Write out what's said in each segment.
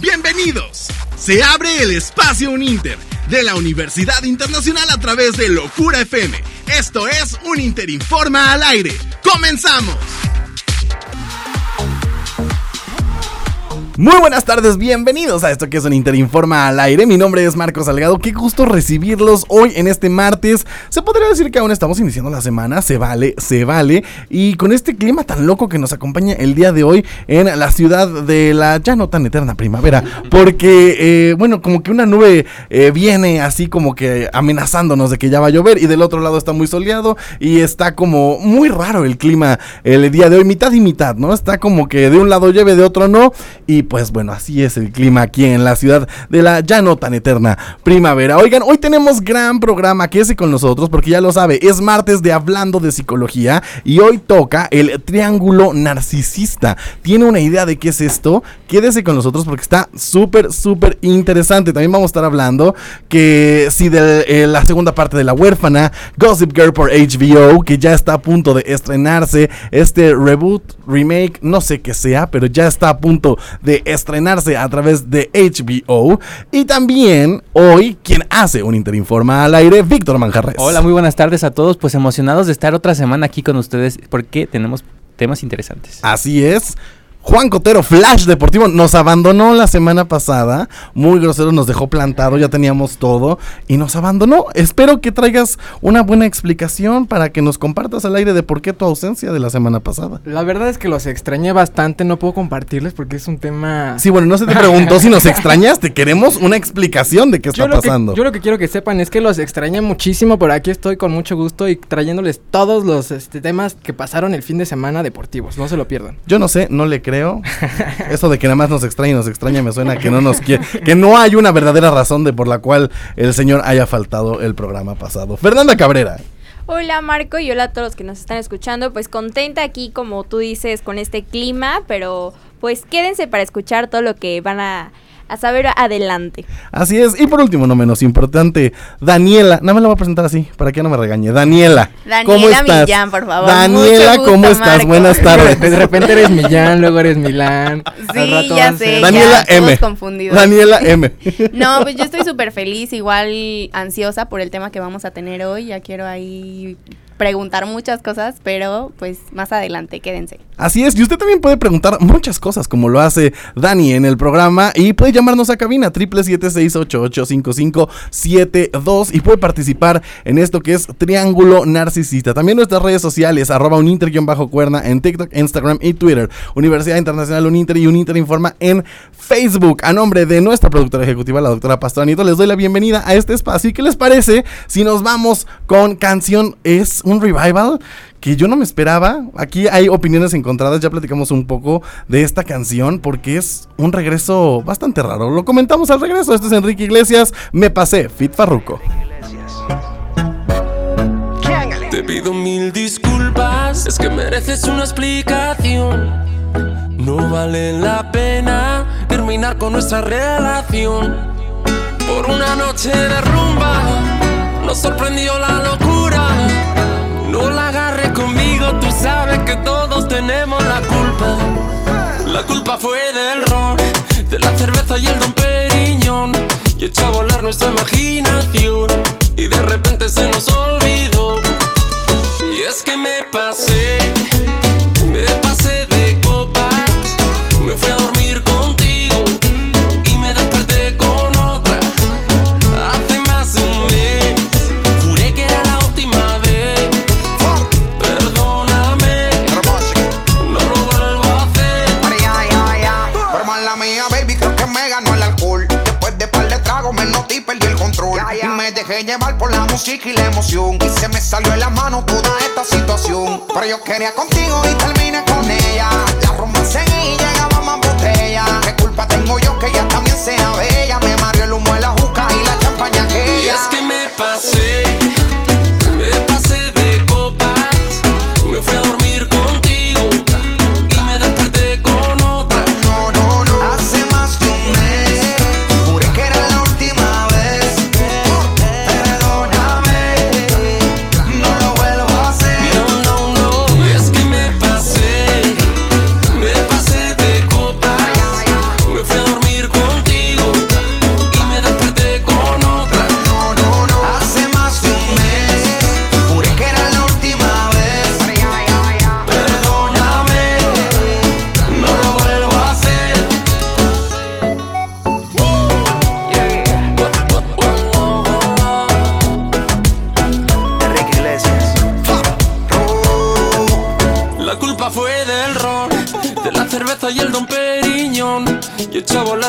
Bienvenidos. Se abre el espacio Uninter de la Universidad Internacional a través de Locura FM. Esto es un Interinforma al aire. ¡Comenzamos! Muy buenas tardes, bienvenidos a esto que es un Interinforma al aire. Mi nombre es Marcos Salgado, qué gusto recibirlos hoy en este martes. Se podría decir que aún estamos iniciando la semana, se vale, se vale. Y con este clima tan loco que nos acompaña el día de hoy en la ciudad de la ya no tan eterna primavera. Porque, eh, bueno, como que una nube eh, viene así como que amenazándonos de que ya va a llover. Y del otro lado está muy soleado y está como muy raro el clima el día de hoy, mitad y mitad, ¿no? Está como que de un lado llueve, de otro no. Y pues bueno, así es el clima aquí en la ciudad de la ya no tan eterna primavera. Oigan, hoy tenemos gran programa, quédese con nosotros porque ya lo sabe, es martes de Hablando de Psicología y hoy toca el triángulo narcisista. ¿Tiene una idea de qué es esto? Quédese con nosotros porque está súper, súper interesante. También vamos a estar hablando que si de eh, la segunda parte de La huérfana, Gossip Girl por HBO, que ya está a punto de estrenarse, este reboot, remake, no sé qué sea, pero ya está a punto de estrenarse a través de HBO. Y también hoy, quien hace un Interinforma al aire, Víctor Manjarres. Hola, muy buenas tardes a todos. Pues emocionados de estar otra semana aquí con ustedes porque tenemos temas interesantes. Así es. Juan Cotero, Flash Deportivo, nos abandonó la semana pasada. Muy grosero, nos dejó plantado, ya teníamos todo y nos abandonó. Espero que traigas una buena explicación para que nos compartas al aire de por qué tu ausencia de la semana pasada. La verdad es que los extrañé bastante, no puedo compartirles porque es un tema. Sí, bueno, no se te preguntó si nos extrañaste. Queremos una explicación de qué está pasando. yo lo que quiero que sepan es que los extrañé muchísimo, pero aquí estoy con mucho gusto y trayéndoles todos los este, temas que pasaron el fin de semana deportivos. No se lo pierdan. Yo no sé, no le creo eso de que nada más nos extraña, nos extraña, me suena que no nos quiere, que no hay una verdadera razón de por la cual el señor haya faltado el programa pasado. Fernanda Cabrera. Hola Marco y hola a todos los que nos están escuchando. Pues contenta aquí, como tú dices, con este clima, pero pues quédense para escuchar todo lo que van a a saber adelante. Así es. Y por último, no menos importante, Daniela. No me la voy a presentar así, para que no me regañe. Daniela. Daniela ¿cómo estás? Millán, por favor. Daniela, ¿cómo estás? Buenas tardes. De repente eres Millán, luego eres Milán. Sí, ya sé. Daniela M. Daniela M. No, pues yo estoy súper feliz, igual ansiosa por el tema que vamos a tener hoy. Ya quiero ahí preguntar muchas cosas, pero pues más adelante, quédense. Así es, y usted también puede preguntar muchas cosas como lo hace Dani en el programa y puede llamarnos a cabina triple siete y puede participar en esto que es Triángulo Narcisista. También nuestras redes sociales, arroba uninter-cuerna en TikTok, Instagram y Twitter. Universidad Internacional Uninter y Uninter Informa en Facebook. A nombre de nuestra productora ejecutiva, la doctora Pastoranito, les doy la bienvenida a este espacio. ¿Y qué les parece si nos vamos con canción Es un revival que yo no me esperaba. Aquí hay opiniones encontradas, ya platicamos un poco de esta canción porque es un regreso bastante raro. Lo comentamos al regreso. Este es Enrique Iglesias, Me Pasé, Fit Farruco. Te pido mil disculpas, es que mereces una explicación. No vale la pena terminar con nuestra relación. Por una noche de rumba, nos sorprendió la locura no la agarres conmigo, tú sabes que todos tenemos la culpa. La culpa fue del ron, de la cerveza y el don Periñón. Y echó a volar nuestra imaginación. Y de repente se nos olvidó. Y es que me pasé, llevar por la música y la emoción. Y se me salió de la mano toda esta situación. Pero yo quería contigo y terminé con ella. La rumba seguía y llegaba más botella. ¿Qué culpa tengo yo que ella también sea bella?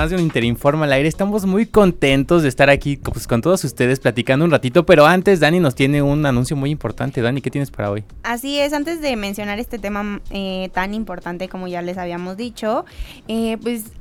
más de un Interinforma al aire. Estamos muy contentos de estar aquí pues, con todos ustedes platicando un ratito. Pero antes, Dani nos tiene un anuncio muy importante. Dani, ¿qué tienes para hoy? Así es, antes de mencionar este tema eh, tan importante como ya les habíamos dicho, eh, pues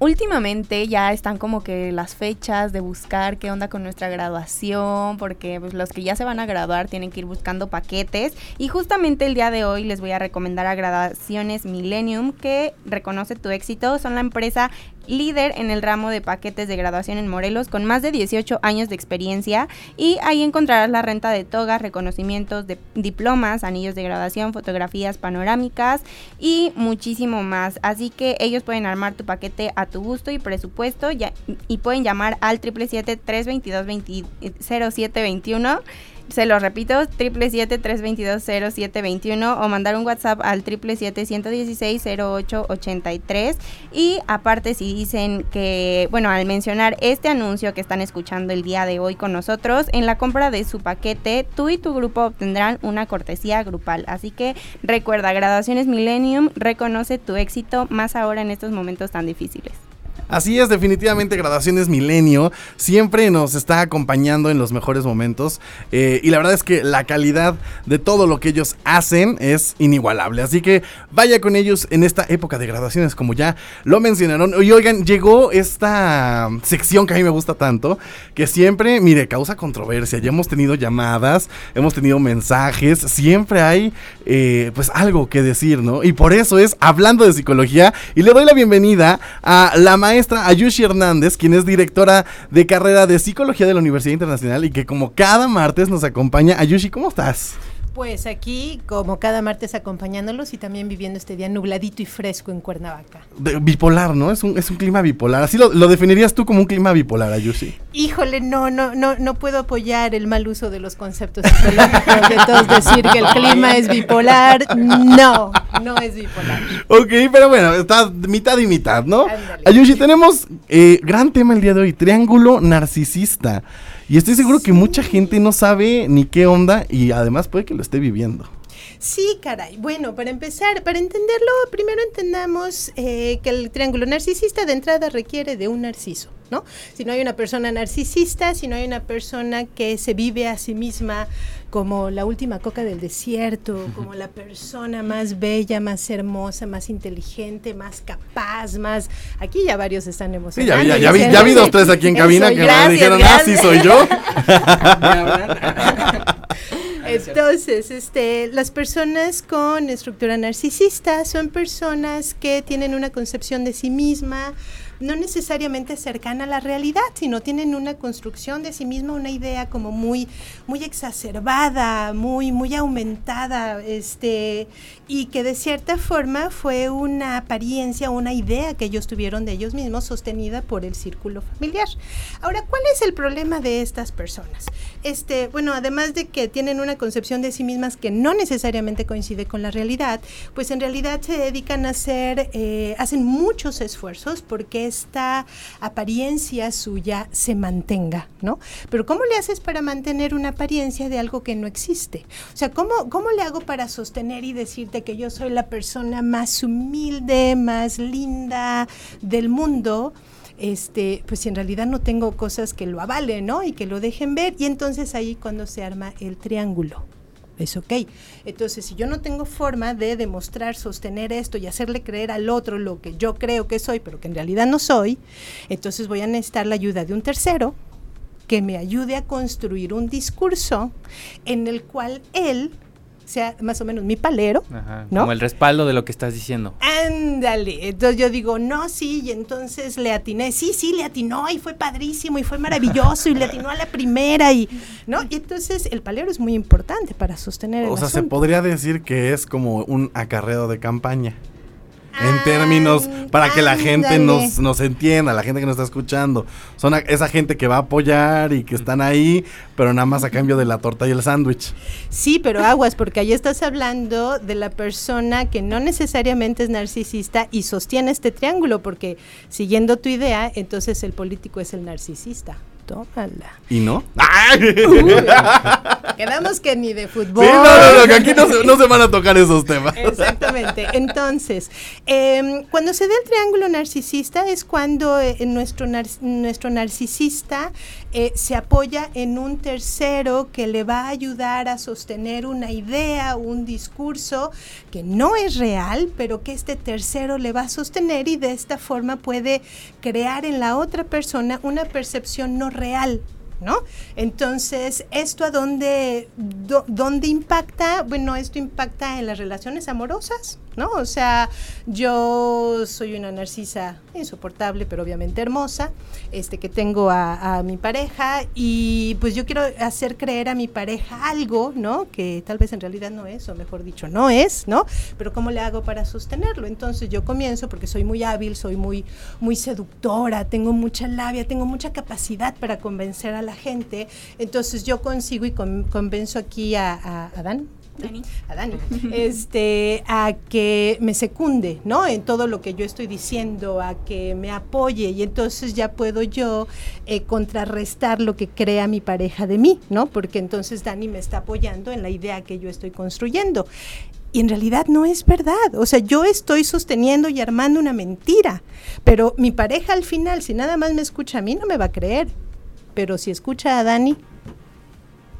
últimamente ya están como que las fechas de buscar qué onda con nuestra graduación, porque pues, los que ya se van a graduar tienen que ir buscando paquetes. Y justamente el día de hoy les voy a recomendar a Graduaciones Millennium, que reconoce tu éxito. Son la empresa líder en el ramo de paquetes de graduación en Morelos con más de 18 años de experiencia y ahí encontrarás la renta de togas, reconocimientos de diplomas, anillos de graduación, fotografías panorámicas y muchísimo más. Así que ellos pueden armar tu paquete a tu gusto y presupuesto ya- y pueden llamar al 777-322-0721. Se lo repito, 777-322-0721 o mandar un WhatsApp al 777-116-0883. Y aparte si dicen que, bueno, al mencionar este anuncio que están escuchando el día de hoy con nosotros, en la compra de su paquete, tú y tu grupo obtendrán una cortesía grupal. Así que recuerda, Graduaciones Millennium reconoce tu éxito más ahora en estos momentos tan difíciles. Así es, definitivamente Graduaciones Milenio siempre nos está acompañando en los mejores momentos eh, y la verdad es que la calidad de todo lo que ellos hacen es inigualable. Así que vaya con ellos en esta época de graduaciones como ya lo mencionaron. Y oigan, llegó esta sección que a mí me gusta tanto, que siempre, mire, causa controversia. Ya hemos tenido llamadas, hemos tenido mensajes, siempre hay eh, pues algo que decir, ¿no? Y por eso es hablando de psicología y le doy la bienvenida a la maestra Ayushi Hernández, quien es directora de carrera de psicología de la Universidad Internacional y que como cada martes nos acompaña. Ayushi, ¿cómo estás? Pues aquí, como cada martes, acompañándolos y también viviendo este día nubladito y fresco en Cuernavaca. De- bipolar, ¿no? Es un, es un clima bipolar. Así lo, lo definirías tú como un clima bipolar, Ayushi. Híjole, no, no, no, no puedo apoyar el mal uso de los conceptos psicológicos de todos decir que el clima es bipolar. No, no es bipolar. Ok, pero bueno, está mitad y mitad, ¿no? Ándale. Ayushi, tenemos eh, gran tema el día de hoy, triángulo narcisista. Y estoy seguro que mucha gente no sabe ni qué onda y además puede que lo esté viviendo. Sí, caray. Bueno, para empezar, para entenderlo, primero entendamos eh, que el triángulo narcisista de entrada requiere de un narciso, ¿no? Si no hay una persona narcisista, si no hay una persona que se vive a sí misma como la última coca del desierto, como la persona más bella, más hermosa, más inteligente, más capaz, más... Aquí ya varios están Sí, emocionados. ya, vi- ya, vi, ya vi dos, tres aquí en cabina que me dijeron, ah, sí soy yo. Entonces, este, las personas con estructura narcisista son personas que tienen una concepción de sí misma no necesariamente cercana a la realidad, sino tienen una construcción de sí misma, una idea como muy, muy exacerbada, muy, muy aumentada, este, y que de cierta forma fue una apariencia, una idea que ellos tuvieron de ellos mismos sostenida por el círculo familiar. Ahora, ¿cuál es el problema de estas personas? Este, bueno, además de que tienen una concepción de sí mismas que no necesariamente coincide con la realidad, pues en realidad se dedican a hacer, eh, hacen muchos esfuerzos porque esta apariencia suya se mantenga, ¿no? Pero ¿cómo le haces para mantener una apariencia de algo que no existe? O sea, ¿cómo, cómo le hago para sostener y decirte que yo soy la persona más humilde, más linda del mundo? este, pues en realidad no tengo cosas que lo avalen, ¿no? Y que lo dejen ver. Y entonces ahí cuando se arma el triángulo. Es ok. Entonces, si yo no tengo forma de demostrar, sostener esto y hacerle creer al otro lo que yo creo que soy, pero que en realidad no soy, entonces voy a necesitar la ayuda de un tercero que me ayude a construir un discurso en el cual él sea más o menos mi palero, Ajá, ¿no? Como el respaldo de lo que estás diciendo. Ándale, entonces yo digo, no, sí, y entonces le atiné, sí, sí, le atinó y fue padrísimo y fue maravilloso y le atinó a la primera y, ¿no? Y entonces el palero es muy importante para sostener el O sea, se podría decir que es como un acarreo de campaña. En términos, para que la gente nos, nos entienda, la gente que nos está escuchando. Son a- esa gente que va a apoyar y que están ahí, pero nada más a cambio de la torta y el sándwich. Sí, pero aguas, porque ahí estás hablando de la persona que no necesariamente es narcisista y sostiene este triángulo, porque siguiendo tu idea, entonces el político es el narcisista. Tómala. ¿Y no? Quedamos que ni de fútbol. Sí, no, no, no, que aquí no se, no se van a tocar esos temas. Exactamente. Entonces, em, cuando se da el triángulo narcisista es cuando eh, nuestro, nar- nuestro narcisista eh, se apoya en un tercero que le va a ayudar a sostener una idea, un discurso que no es real, pero que este tercero le va a sostener y de esta forma puede crear en la otra persona una percepción no real. ¿No? Entonces, ¿esto a dónde, dónde impacta? Bueno, esto impacta en las relaciones amorosas, ¿no? O sea, yo soy una narcisa insoportable, pero obviamente hermosa, este, que tengo a, mi pareja y pues yo quiero hacer creer a mi pareja algo, ¿no? Que tal vez en realidad no es, o mejor dicho, no es, ¿no? Pero ¿cómo le hago para sostenerlo? Entonces yo comienzo porque soy muy hábil, soy muy, muy seductora, tengo mucha labia, tengo mucha capacidad para convencer a la gente. Entonces yo consigo y con- convenzo aquí a, a Dan. A Dani, este, a que me secunde, ¿no? En todo lo que yo estoy diciendo, a que me apoye y entonces ya puedo yo eh, contrarrestar lo que crea mi pareja de mí, ¿no? Porque entonces Dani me está apoyando en la idea que yo estoy construyendo. Y en realidad no es verdad. O sea, yo estoy sosteniendo y armando una mentira. Pero mi pareja al final, si nada más me escucha a mí, no me va a creer. Pero si escucha a Dani,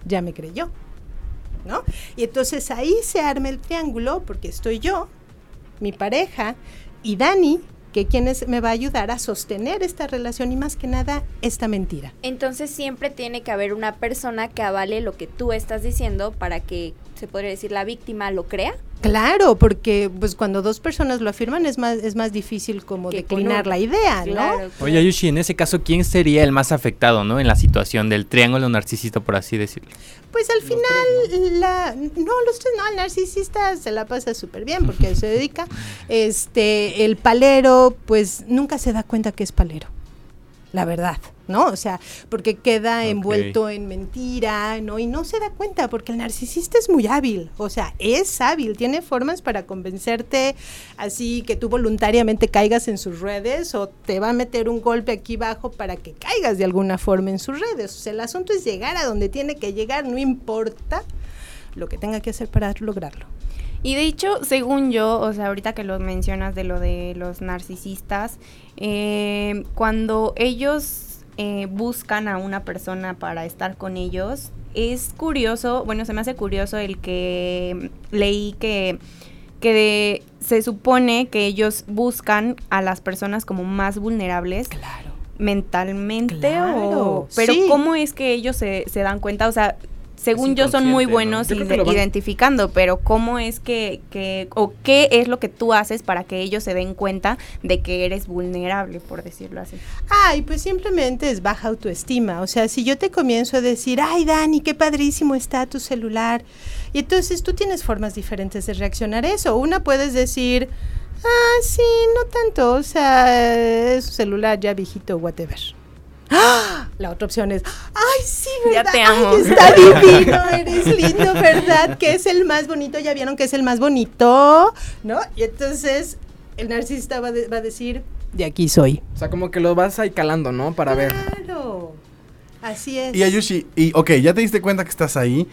ya me creyó. ¿No? Y entonces ahí se arma el triángulo porque estoy yo, mi pareja y Dani, que quien es- me va a ayudar a sostener esta relación y más que nada esta mentira. Entonces siempre tiene que haber una persona que avale lo que tú estás diciendo para que, se podría decir, la víctima lo crea. Claro, porque pues cuando dos personas lo afirman es más es más difícil como Que declinar la idea, ¿no? Claro, Oye. Ayushi, en ese caso, ¿quién sería el más afectado, no? En la situación del triángulo narcisista, por así decirlo. Pues al final, la, no, los tres no, el narcisista se la pasa súper bien porque se dedica. Este, el palero, pues nunca se da cuenta que es palero. La verdad, ¿no? O sea, porque queda envuelto en mentira, ¿no? Y no se da cuenta porque el narcisista es muy hábil, o sea, es hábil, tiene formas para convencerte así que tú voluntariamente caigas en sus redes o te va a meter un golpe aquí abajo para que caigas de alguna forma en sus redes. O sea, el asunto es llegar a donde tiene que llegar, no importa lo que tenga que hacer para lograrlo. Y de hecho, según yo, o sea, ahorita que lo mencionas de lo de los narcisistas, eh, cuando ellos eh, buscan a una persona para estar con ellos, es curioso, bueno, se me hace curioso el que leí que, que de- se supone que ellos buscan a las personas como más vulnerables. Claro. mentalmente Claro, o pero sí. cómo es que ellos se, se dan cuenta o sea según yo son muy buenos ide- identificando pero cómo es que, que o qué es lo que tú haces para que ellos se den cuenta de que eres vulnerable por decirlo así Ay, pues simplemente es baja autoestima. O sea, si yo te comienzo a decir, ay, Dani, qué padrísimo está tu celular. Y entonces tú tienes formas diferentes de reaccionar a eso. Una puedes decir, ah, sí, no tanto. O sea, es un celular ya viejito, whatever. ¡Ah! La otra opción es, ay, sí, Ya ¿verdad? te Ay, amo. está divino, eres lindo, ¿verdad? Que es el más bonito, ya vieron que es el más bonito, ¿no? Y entonces el narcisista va, de- va a decir, de aquí soy. O sea, como que lo vas ahí calando, ¿no? Para ver. Claro. Así es. Y Ayushi, y ok, ya te diste cuenta que estás ahí.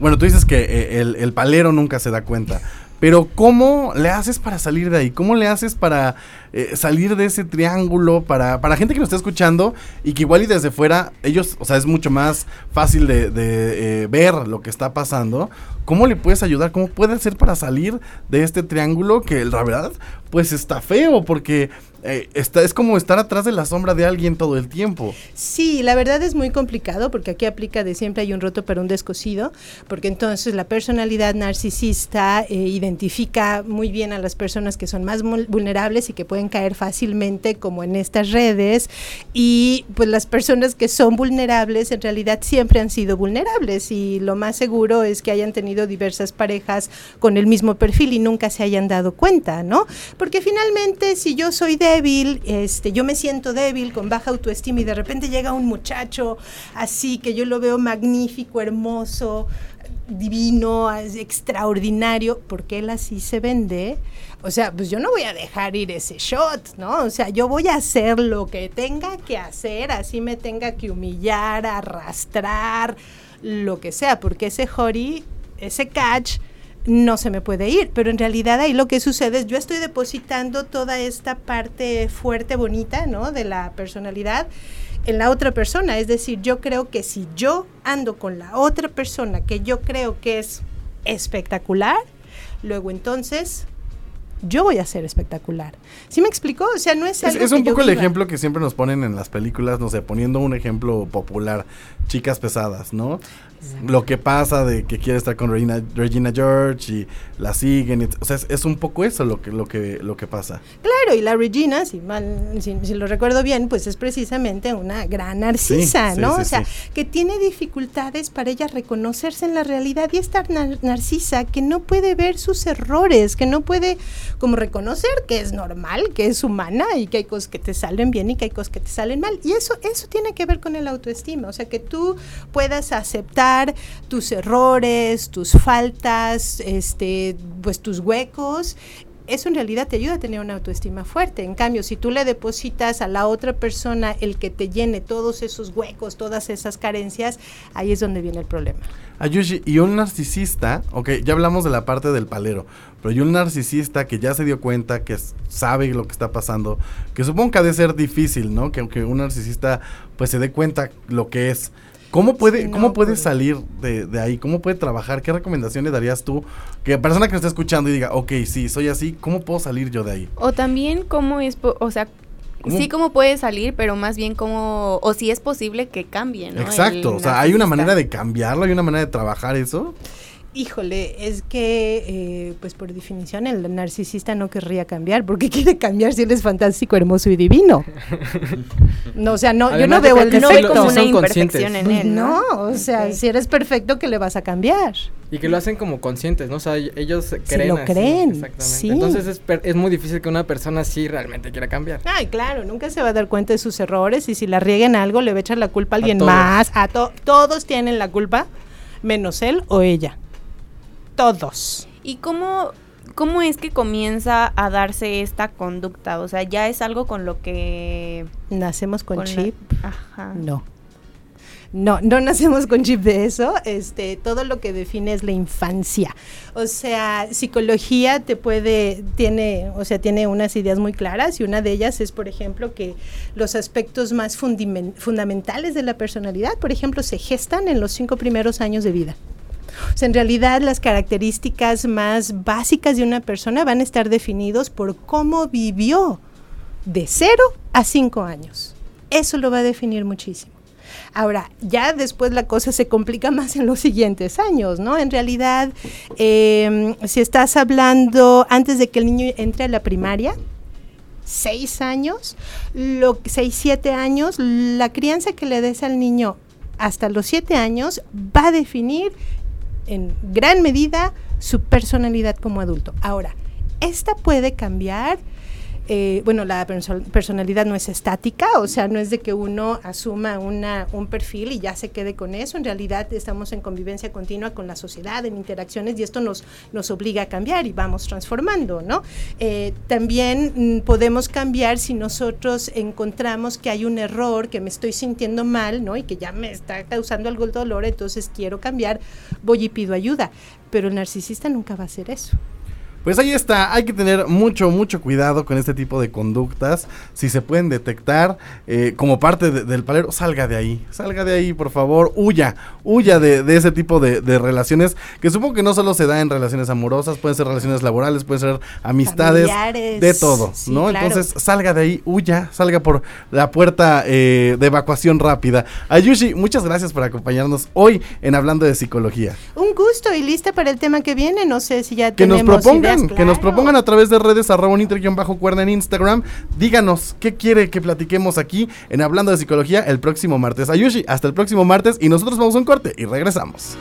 Bueno, tú dices que eh, el, el palero nunca se da cuenta. Pero ¿cómo le haces para salir de ahí? ¿Cómo le haces para eh, salir de ese triángulo para, para gente que nos está escuchando y que igual y desde fuera, ellos, o sea, es mucho más fácil de, de, eh, ver lo que está pasando. ¿Cómo le puedes ayudar? ¿Cómo puede hacer para salir de este triángulo que la verdad, pues está feo porque eh, está, es como estar atrás de la sombra de alguien todo el tiempo. Sí, la verdad es muy complicado porque aquí aplica de siempre hay un roto para un descosido, porque entonces la personalidad narcisista eh, identifica muy bien a las personas que son más vulnerables y que pueden caer fácilmente como en estas redes y pues las personas que son vulnerables en realidad siempre han sido vulnerables y lo más seguro es que hayan tenido diversas parejas con el mismo perfil y nunca se hayan dado cuenta, ¿no? Porque finalmente si yo soy débil, este, yo me siento débil, con baja autoestima y de repente llega un muchacho así que yo lo veo magnífico, hermoso, divino, extraordinario, porque él así se vende. O sea, pues yo no voy a dejar ir ese shot, ¿no? O sea, yo voy a hacer lo que tenga que hacer, así me tenga que humillar, arrastrar, lo que sea, porque ese Hori, ese catch, no se me puede ir, pero en realidad ahí lo que sucede es yo estoy depositando toda esta parte fuerte, bonita, ¿no? De la personalidad en la otra persona, es decir, yo creo que si yo ando con la otra persona que yo creo que es espectacular, luego entonces yo voy a ser espectacular. ¿Sí me explicó? O sea, no es algo Es, un poco el ejemplo que siempre nos ponen en las películas, no sé, poniendo un ejemplo popular, chicas pesadas, ¿no? Lo que pasa de que quiere estar con Regina, Regina George y la siguen. o sea, es, un poco eso lo que, lo que, lo que pasa. Claro, y la Regina, si, mal, si, lo recuerdo bien, pues es precisamente una gran narcisa, ¿no? o sea, que tiene dificultades para ella reconocerse en la realidad y estar narcisa que no puede ver sus errores, que no puede como reconocer que es normal, que es humana y que hay cosas que te salen bien y que hay cosas que te salen mal. Y eso, eso tiene que ver con el autoestima, o sea, que tú puedas aceptar tus errores, tus faltas, este, pues tus huecos eso en realidad te ayuda a tener una autoestima fuerte. En cambio, si tú le depositas a la otra persona el que te llene todos esos huecos, todas esas carencias, ahí es donde viene el problema. Ayushi, y un narcisista, ok, ya hablamos de la parte del palero, pero y un narcisista que ya se dio cuenta, que sabe lo que está pasando, que supongo que ha de ser difícil, ¿no? Que aunque un narcisista pues se dé cuenta lo que es. ¿Cómo puede, ¿cómo puede pues. salir de, ahí? ¿Cómo puede trabajar? ¿Qué recomendaciones darías tú? Que la persona que nos está escuchando y diga, ok, sí, soy así, ¿cómo puedo salir yo de ahí? O también cómo es, o sea, sí cómo puede salir, pero más bien cómo, o si es posible que cambie, ¿no? Exacto, o sea, ¿hay una manera de cambiarlo? ¿Hay una manera de trabajar eso? Híjole, es que, eh, pues por definición, el narcisista no querría cambiar, porque quiere cambiar si él es fantástico, hermoso y divino. No, o sea, no, yo no veo el defecto. como una imperfección en él. No, o sea, si eres perfecto, que le vas a cambiar? Y que lo hacen como conscientes, ¿no? O sea, ellos creen. lo creen. Exactamente. Sí. Entonces es, es, muy difícil que una persona sí realmente quiera cambiar. Ay, claro, nunca se va a dar cuenta de sus errores y si la rieguen algo, le va a echar la culpa a alguien más. A todos tienen la culpa, menos él o ella todos. ¿Y cómo, cómo es que comienza a darse esta conducta? O sea, ya es algo con lo que... ¿Nacemos con, chip? Ajá. No. No, no nacemos con chip de eso. Este, todo lo que define es la infancia. O sea, psicología te puede, tiene, o sea, tiene unas ideas muy claras y una de ellas es, por ejemplo, que los aspectos más fundamentales de la personalidad, por ejemplo, se gestan en los cinco primeros años de vida. O sea, en realidad las características más básicas de una persona van a estar definidos por cómo vivió de 0 a 5 años. Eso lo va a definir muchísimo. Ahora, ya después la cosa se complica más en los siguientes años, ¿no? En realidad, em, si estás hablando antes de que el niño entre a la primaria, seis años, lo, seis, siete años, la crianza que le des al niño hasta los siete años va a definir en gran medida su personalidad como adulto. Ahora, esta puede cambiar eh, bueno, la personalidad no es estática, o sea, no es de que uno asuma una, un perfil y ya se quede con eso. En realidad estamos en convivencia continua con la sociedad, en interacciones y esto nos, nos obliga a cambiar y vamos transformando, ¿no? Eh, también mm, podemos cambiar si nosotros encontramos que hay un error, que me estoy sintiendo mal, ¿no? Y que ya me está causando algo el dolor, entonces quiero cambiar, voy y pido ayuda. Pero el narcisista nunca va a hacer eso. Pues ahí está, hay que tener mucho, mucho cuidado con este tipo de conductas. Si se pueden detectar eh, como parte de- del palero, salga de ahí, salga de ahí, por favor, huya, huya de, de ese tipo de, de relaciones, que supongo que no solo se da en relaciones amorosas, pueden ser relaciones laborales, pueden ser amistades, Familiares. de todo, Sí, ¿no? claro. Entonces salga de ahí, huya, salga por la puerta eh, de evacuación rápida. Ayushi, muchas gracias por acompañarnos hoy en Hablando de Psicología. Un gusto y lista para el tema que viene. No sé si ya Que nos tenemos propongan, que nos propongan a través de redes arroba un inter guion bajo cuerda en Instagram. Díganos qué quiere que platiquemos aquí en Hablando de Psicología el próximo martes. Ayushi, hasta el próximo martes y nosotros vamos a un corte y regresamos.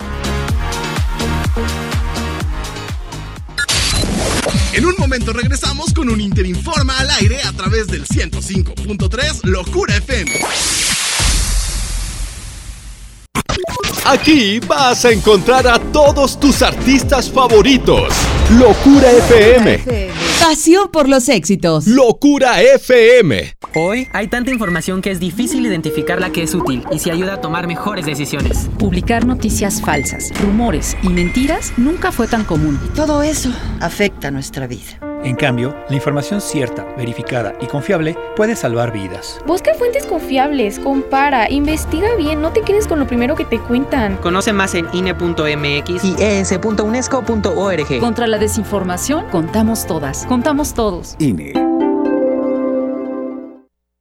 En un momento regresamos con un Interinforma al aire a través del 105.3 Locura FM. Aquí vas a encontrar a todos tus artistas favoritos. Locura FM. Pasión por los éxitos. Locura FM. Hoy hay tanta información que es difícil identificar la que es útil y se ayuda a tomar mejores decisiones. Publicar noticias falsas, rumores y mentiras nunca fue tan común. Todo eso afecta nuestra vida. En cambio, la información cierta, verificada y confiable puede salvar vidas. Busca fuentes confiables, compara, investiga bien, no te quedes con lo primero que te cuentan. Conoce más en INE.mx y es.unesco.org. Contra la desinformación, contamos todas, contamos todos. INE.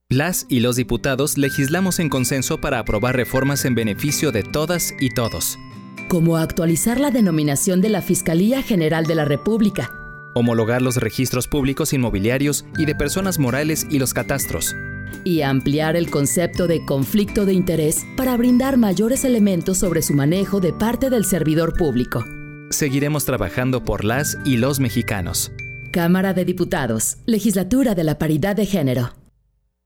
Las y los diputados legislamos en consenso para aprobar reformas en beneficio de todas y todos. como actualizar la denominación de la Fiscalía General de la República, Homologar los registros públicos inmobiliarios y de personas morales y los catastros. y ampliar el concepto de conflicto de interés para brindar mayores elementos sobre su manejo de parte del servidor público. Seguiremos trabajando por las y los mexicanos. Cámara de Diputados, Legislatura de la Paridad de Género.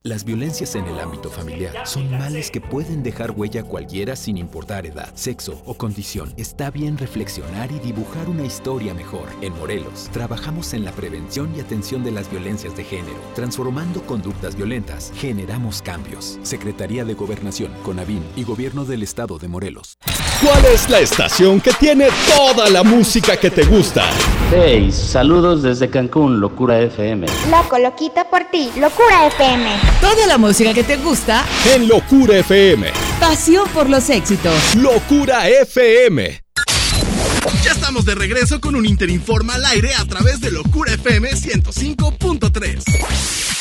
Las violencias en el ámbito familiar son males que pueden dejar huella a cualquiera sin importar edad, sexo o condición. Está bien reflexionar y dibujar una historia mejor. En Morelos, trabajamos en la prevención y atención de las violencias de género. Transformando conductas violentas, generamos cambios. Secretaría de Gobernación, CONAVIM y Gobierno del Estado de Morelos. ¿Cuál es la estación que tiene toda la música que te gusta? Hey, saludos desde Cancún, Locura FM. Loco, loquito por ti, Locura FM. Toda la música que te gusta. En Locura FM. Pasión por los éxitos. Locura FM. Ya estamos de regreso con un Interinforma al aire a través de Locura FM 105.3.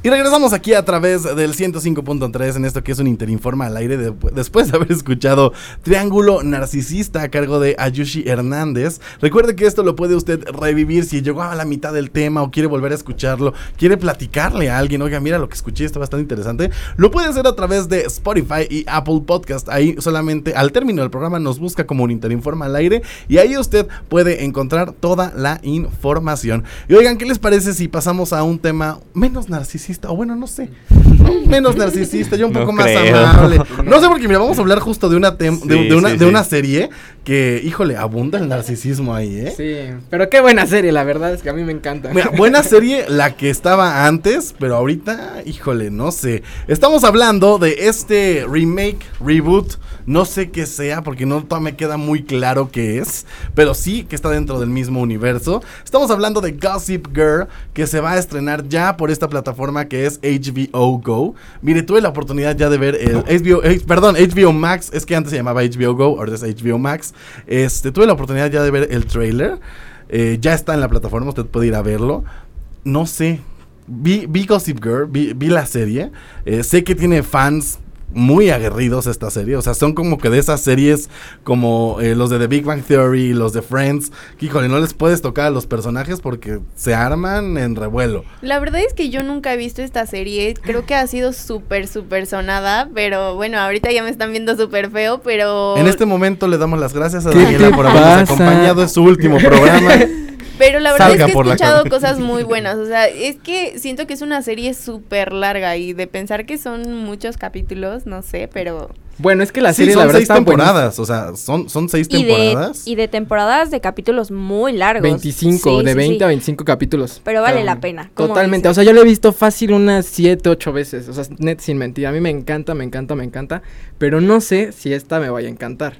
Y regresamos aquí a través del 105.3 en esto que es un Interinforma al aire de- después de haber escuchado Triángulo Narcisista a cargo de Ayushi Hernández. Recuerde que esto lo puede usted revivir si llegó a la mitad del tema o quiere volver a escucharlo, quiere platicarle a alguien, oiga, mira lo que escuché, está bastante interesante. Lo puede hacer a través de Spotify y Apple Podcast. Ahí solamente al término del programa nos busca como un Interinforma al aire y ahí usted puede encontrar toda la información. Y oigan, ¿qué les parece si pasamos a un tema menos narcisista? O bueno, no sé. Menos narcisista, yo un No poco más amable. No sé porque mira, vamos a hablar justo de una tem- de, una, sí, de sí. una serie que, híjole, abunda el narcisismo ahí, ¿eh? Sí, pero qué buena serie, la verdad es que a mí me encanta. Mira, buena serie la que estaba antes, pero ahorita, híjole, no sé. Estamos hablando de este remake, reboot, no sé qué sea, porque no todavía me queda muy claro qué es, pero sí que está dentro del mismo universo. Estamos hablando de Gossip Girl, que se va a estrenar ya por esta plataforma que es HBO Go. Mire, tuve la oportunidad ya de ver el HBO, eh, perdón, HBO Max, es que antes se llamaba HBO Go, ahora es HBO Max. Este, tuve la oportunidad ya de ver el trailer. Eh, ya está en la plataforma, usted puede ir a verlo. No sé. Vi, vi Gossip Girl, vi, vi la serie. eh, sé que tiene fans muy aguerridos esta serie. O sea, son como que de esas series como eh, los de The Big Bang Theory, los de Friends. Que, híjole, no les puedes tocar a los personajes porque se arman en revuelo. La verdad es que yo nunca he visto esta serie. Creo que ha sido súper, súper sonada. Pero bueno, ahorita ya me están viendo súper feo. Pero. En este momento le damos las gracias a ¿Qué Daniela por habernos acompañado. Es su último programa. Pero la verdad Salga es que he escuchado cosas muy buenas. O sea, es que siento que es una serie súper larga. Y de pensar que son muchos capítulos, no sé, pero. Bueno, es que la Sí, serie son la verdad seis temporadas. O sea, son, son seis Y de, temporadas. y de temporadas de capítulos muy largos. 25, Sí, de sí, 20 sí. a 25 capítulos. Pero vale la pena, Totalmente. O sea, yo lo he visto fácil unas 7, 8 veces. O sea, net sin mentir. A mí me encanta, me encanta, me encanta. Pero no sé si esta me vaya a encantar.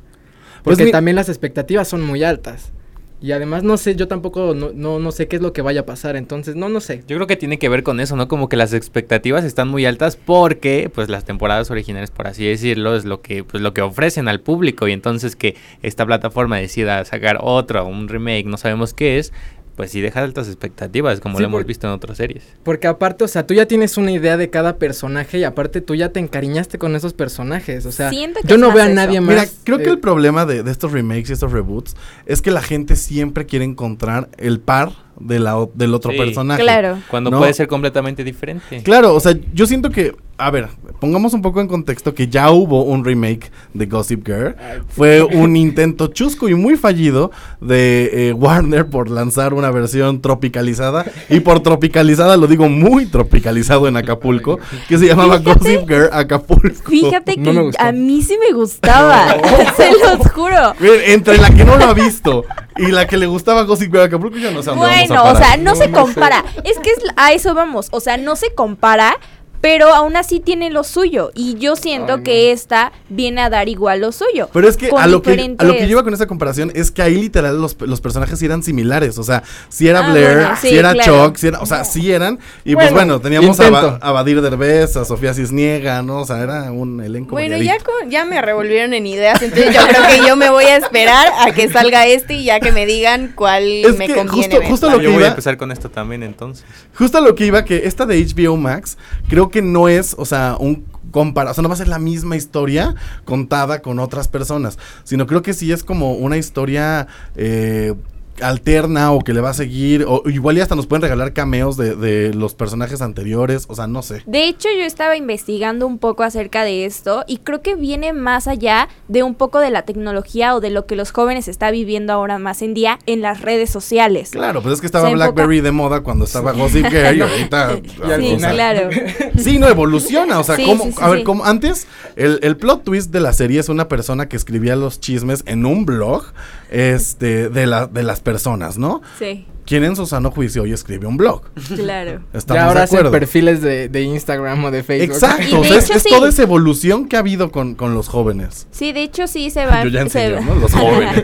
Pues Porque mi- también las expectativas son muy altas. Y además no sé, yo tampoco no, no, no sé qué es lo que vaya a pasar, entonces no, no sé. Yo creo que tiene que ver con eso, ¿no? Como que las expectativas están muy altas porque, pues, las temporadas originales, por así decirlo, es lo que, pues, lo que ofrecen al público y entonces que esta plataforma decida sacar otro, un remake, no sabemos qué es, pues sí deja altas expectativas, como Sí, lo hemos visto en otras series. Porque aparte, o sea, tú ya tienes una idea de cada personaje y aparte tú ya te encariñaste con esos personajes, o sea, Siento yo no veo a eso. nadie más. Mira, creo que eh, el problema de, de estos remakes y estos reboots es que la gente siempre quiere encontrar el par de la, o- del otro Sí. personaje. Claro. Cuando ¿no? puede ser completamente diferente. Claro, o sea, yo siento que, a ver, pongamos un poco en contexto que ya hubo un remake de Gossip Girl. Fue un intento chusco y muy fallido de eh, Warner por lanzar una versión tropicalizada. Y por tropicalizada lo digo muy tropicalizado en Acapulco, que se llamaba Gossip Girl Acapulco. Fíjate No que a mí sí me gustaba, se los juro. Entre la que no lo ha visto y la que le gustaba Gossip Girl Acapulco, yo no sé dónde vamos a Bueno, o parar. sea, no, No, se no sé. compara. Es que es, a eso vamos. O sea, no se compara, pero aún así tiene lo suyo. Y yo siento Ay, que esta viene a dar igual lo suyo. Pero es que a lo que, a lo que iba con esa comparación es que ahí literal los, los personajes sí eran similares. O sea, si era Ah, Blair, bueno, si era claro. Chuck, si era, o sea, sí eran. Y pues Bueno, teníamos a. Ba- a Badir Derbez, a Sofía Cisniega, ¿no? O sea, era un elenco. Bueno, ya, con- ya me revolvieron en ideas, entonces yo creo que yo me voy a esperar a que salga este y ya que me digan cuál Es me que conviene justo- justo Ah, lo que yo voy iba- a empezar con esto también entonces. Justo a lo que iba, que esta de HBO Max, creo que no es, o sea, un compara, o sea, no va a ser la misma historia contada con otras personas, sino creo que sí es como una historia eh, alterna o que le va a seguir, o igual y hasta nos pueden regalar cameos de, de los personajes anteriores, o sea, no sé. De hecho, yo estaba investigando un poco acerca de esto y creo que viene más allá de un poco de la tecnología o de lo que los jóvenes están viviendo ahora más en día en las redes sociales. Claro, pues es que estaba Se enfoca- BlackBerry de moda cuando estaba Gossip Girl y ahorita... Sí, o sea, claro. Sí, no evoluciona, o sea, Sí, ¿cómo? sí, sí, a ver, sí. como antes, el, el plot twist de la serie es una persona que escribía los chismes en un blog este, de, la, de las personas, ¿no? Sí, ¿Quién en su sano juicio hoy escribe un blog? claro. Estamos ya ahora de hacen acuerdo. perfiles de, de Instagram o de Facebook. Y Exacto, o de sea, es, hecho, es sí. toda esa evolución que ha habido con, con los jóvenes. Sí, de hecho sí se va, Yo ya se, enseño, ¿no? Los jóvenes.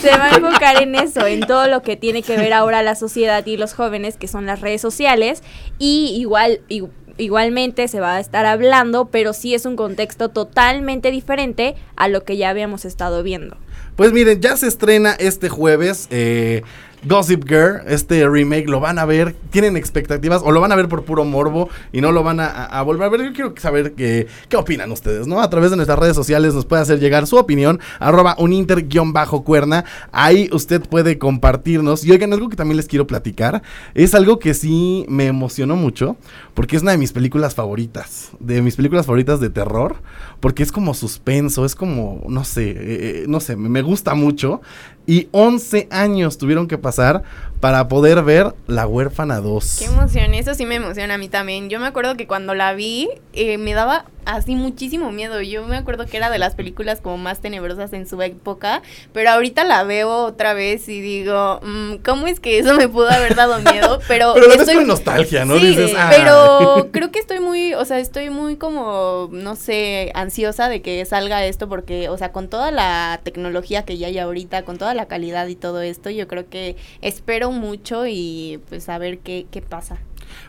se va a enfocar en eso, en todo lo que tiene que ver ahora la sociedad y los jóvenes, que son las redes sociales, y igual, i- igualmente se va a estar hablando, pero sí es un contexto totalmente diferente a lo que ya habíamos estado viendo. Pues miren, ya se estrena este jueves. eh, Gossip Girl, este remake, lo van a ver, tienen expectativas o lo van a ver por puro morbo y no lo van a, volver a ver. Yo quiero saber qué, qué opinan ustedes, ¿no? A través de nuestras redes sociales nos puede hacer llegar su opinión, arroba uninter-cuerna. Ahí usted puede compartirnos. Y oigan, algo que también les quiero platicar, es algo que sí me emocionó mucho, porque es una de mis películas favoritas, de mis películas favoritas de terror, porque es como suspenso, es como, no sé, eh, eh, no sé, me gusta mucho. Y 11 años tuvieron que pasar para poder ver La huérfana 2. Qué emoción, eso sí me emociona a mí también. Yo me acuerdo que cuando la vi eh, me daba así muchísimo miedo. Yo me acuerdo que era de las películas como más tenebrosas en su época, pero ahorita la veo otra vez y digo, mm, ¿cómo es que eso me pudo haber dado miedo? Pero, Pero la ves estoy- con nostalgia, ¿no? Sí, Dices, "Ah". pero creo que estoy muy, o sea, estoy muy como, no sé, ansiosa de que salga esto porque, o sea, con toda la tecnología que ya hay ahorita, con toda la calidad y todo esto, yo creo que espero mucho y pues a ver qué, qué pasa.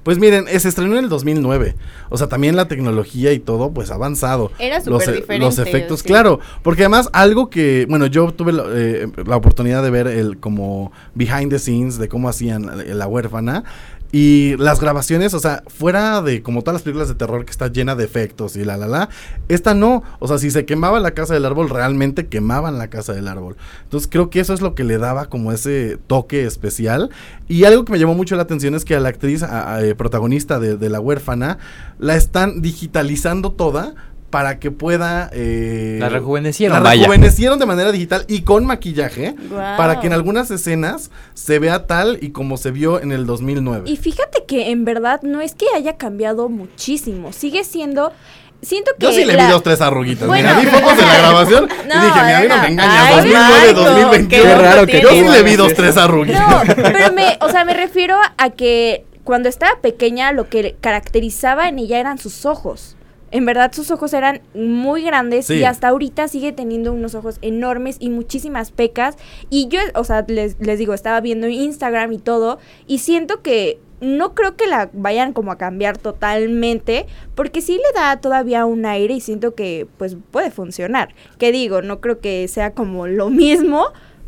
Pues miren, eh, se estrenó en el 2009. O sea, también la tecnología y todo, pues ha avanzado. Era los, súper e- diferente, Los efectos, sí. claro. Porque además, algo que, bueno, yo tuve la, eh, la oportunidad de ver el como behind the scenes de cómo hacían la, la huérfana. Y las grabaciones, o sea, fuera de como todas las películas de terror que está llena de efectos y la la la, esta no, o sea, si se quemaba la casa del árbol, realmente quemaban la casa del árbol. Entonces creo que eso es lo que le daba como ese toque especial. Y algo que me llamó mucho la atención es que a la actriz a- eh, protagonista de La huérfana la están digitalizando toda para que pueda... eh, La rejuvenecieron, La vaya. rejuvenecieron de manera digital y con maquillaje para que en algunas escenas se vea tal y como se vio en el 2009. Y fíjate que en verdad no es que haya cambiado muchísimo, sigue siendo... Siento que Yo sí le la- vi dos, tres arruguitas. Bueno, Mira, vi fotos de la grabación y No, dije, mira, a mí no me engañas. Ay, 2009, Marco, 2021. qué raro que Yo sí le vi dos, tres arruguitas. No, pero me, o sea, me refiero a que cuando estaba pequeña lo que caracterizaba en ella eran sus ojos. En verdad sus ojos eran muy grandes Sí. y hasta ahorita sigue teniendo unos ojos enormes y muchísimas pecas. Y yo, o sea, les, les digo, estaba viendo Instagram y todo y siento que no creo que la vayan como a cambiar totalmente, porque sí le da todavía un aire y siento que pues puede funcionar. Que digo, no creo que sea como lo mismo,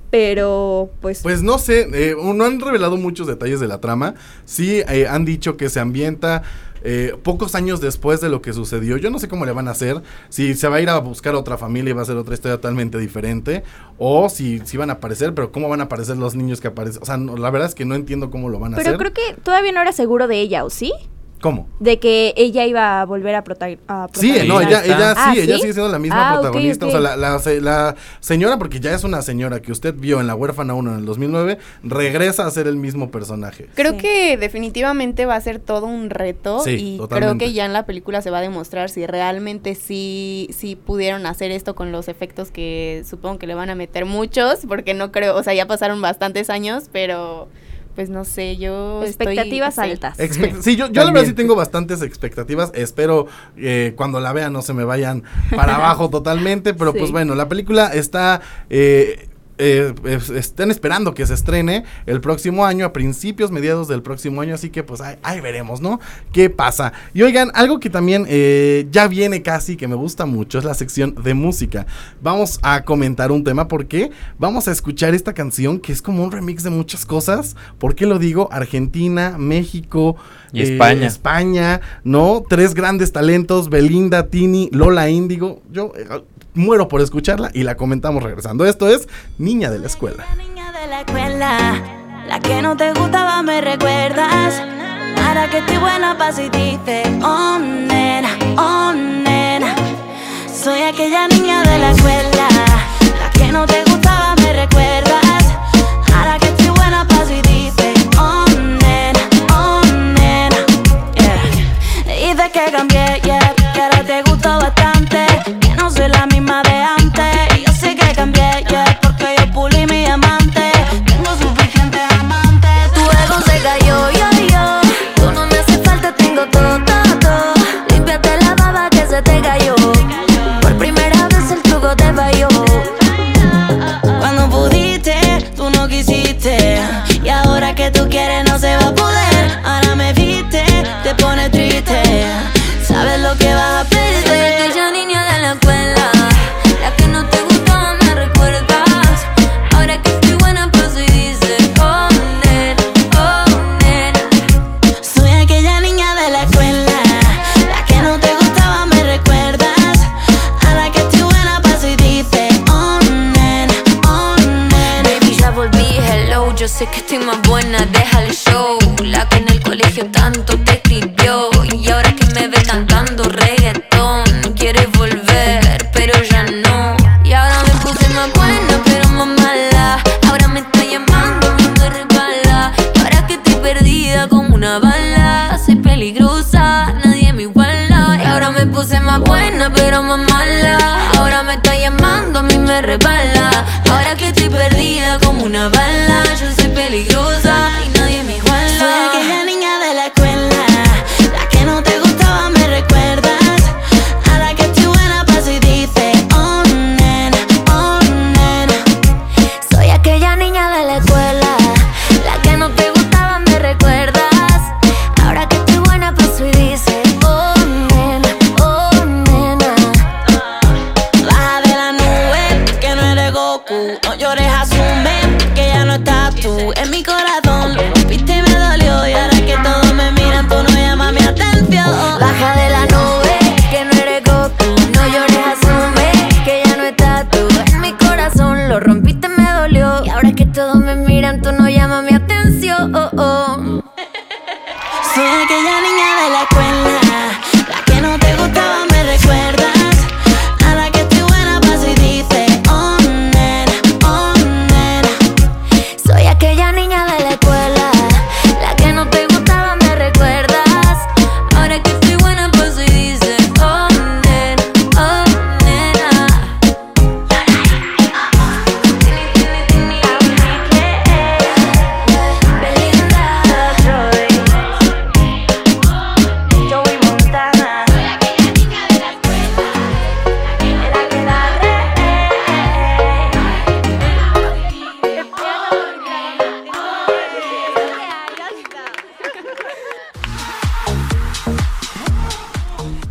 pero pues... Pues no sé, eh, no han revelado muchos detalles de la trama. Sí eh, han dicho que se ambienta eh, pocos años después de lo que sucedió. Yo no sé cómo le van a hacer. Si se va a ir a buscar otra familia y va a ser otra historia totalmente diferente. O si, si van a aparecer, pero cómo van a aparecer los niños que aparecen. O sea, no, la verdad es que no entiendo cómo lo van a pero hacer. creo que todavía no era seguro de ella, ¿o sí? ¿Cómo? De que ella iba a volver a, prota- a Sí, protagonizar. no, ella, ella sí, Ah, ella sigue siendo la misma Ah, protagonista. O sea, la, la se- la señora, porque ya es una señora que usted vio en La Huérfana 1 en el 2009, regresa a ser el mismo personaje. Creo que definitivamente va a ser todo un reto Sí, y creo que ya en la película se va a demostrar si realmente sí, sí pudieron hacer esto con los efectos que supongo que le van a meter muchos, porque no creo, o sea, ya pasaron bastantes años, pero pues no sé, yo Expectativas altas. Expect- sí, yo, yo la verdad sí tengo bastantes expectativas. Espero eh, cuando la vean no se me vayan para abajo totalmente. Pero Sí. pues bueno, la película está. eh, eh, es- están esperando que se estrene el próximo año, a principios, mediados del próximo año, así que pues ahí, ahí veremos, ¿no? ¿Qué pasa? Y oigan, algo que también eh, ya viene casi, que me gusta mucho, es la sección de música. Vamos a comentar un tema porque vamos a escuchar esta canción que es como un remix de muchas cosas. ¿Por qué lo digo? Argentina, México, Y eh, España. España, ¿no? Tres grandes talentos, Belinda, Tini, Lola Índigo. Yo eh, muero por escucharla y la comentamos regresando. Esto es Niña de la Escuela. de la escuela, la que no te gustaba me recuerdas. Ahora que estoy buena pasa y dice, oh nena, oh nena. Soy aquella niña de la escuela, la que no te gustaba me recuerdas.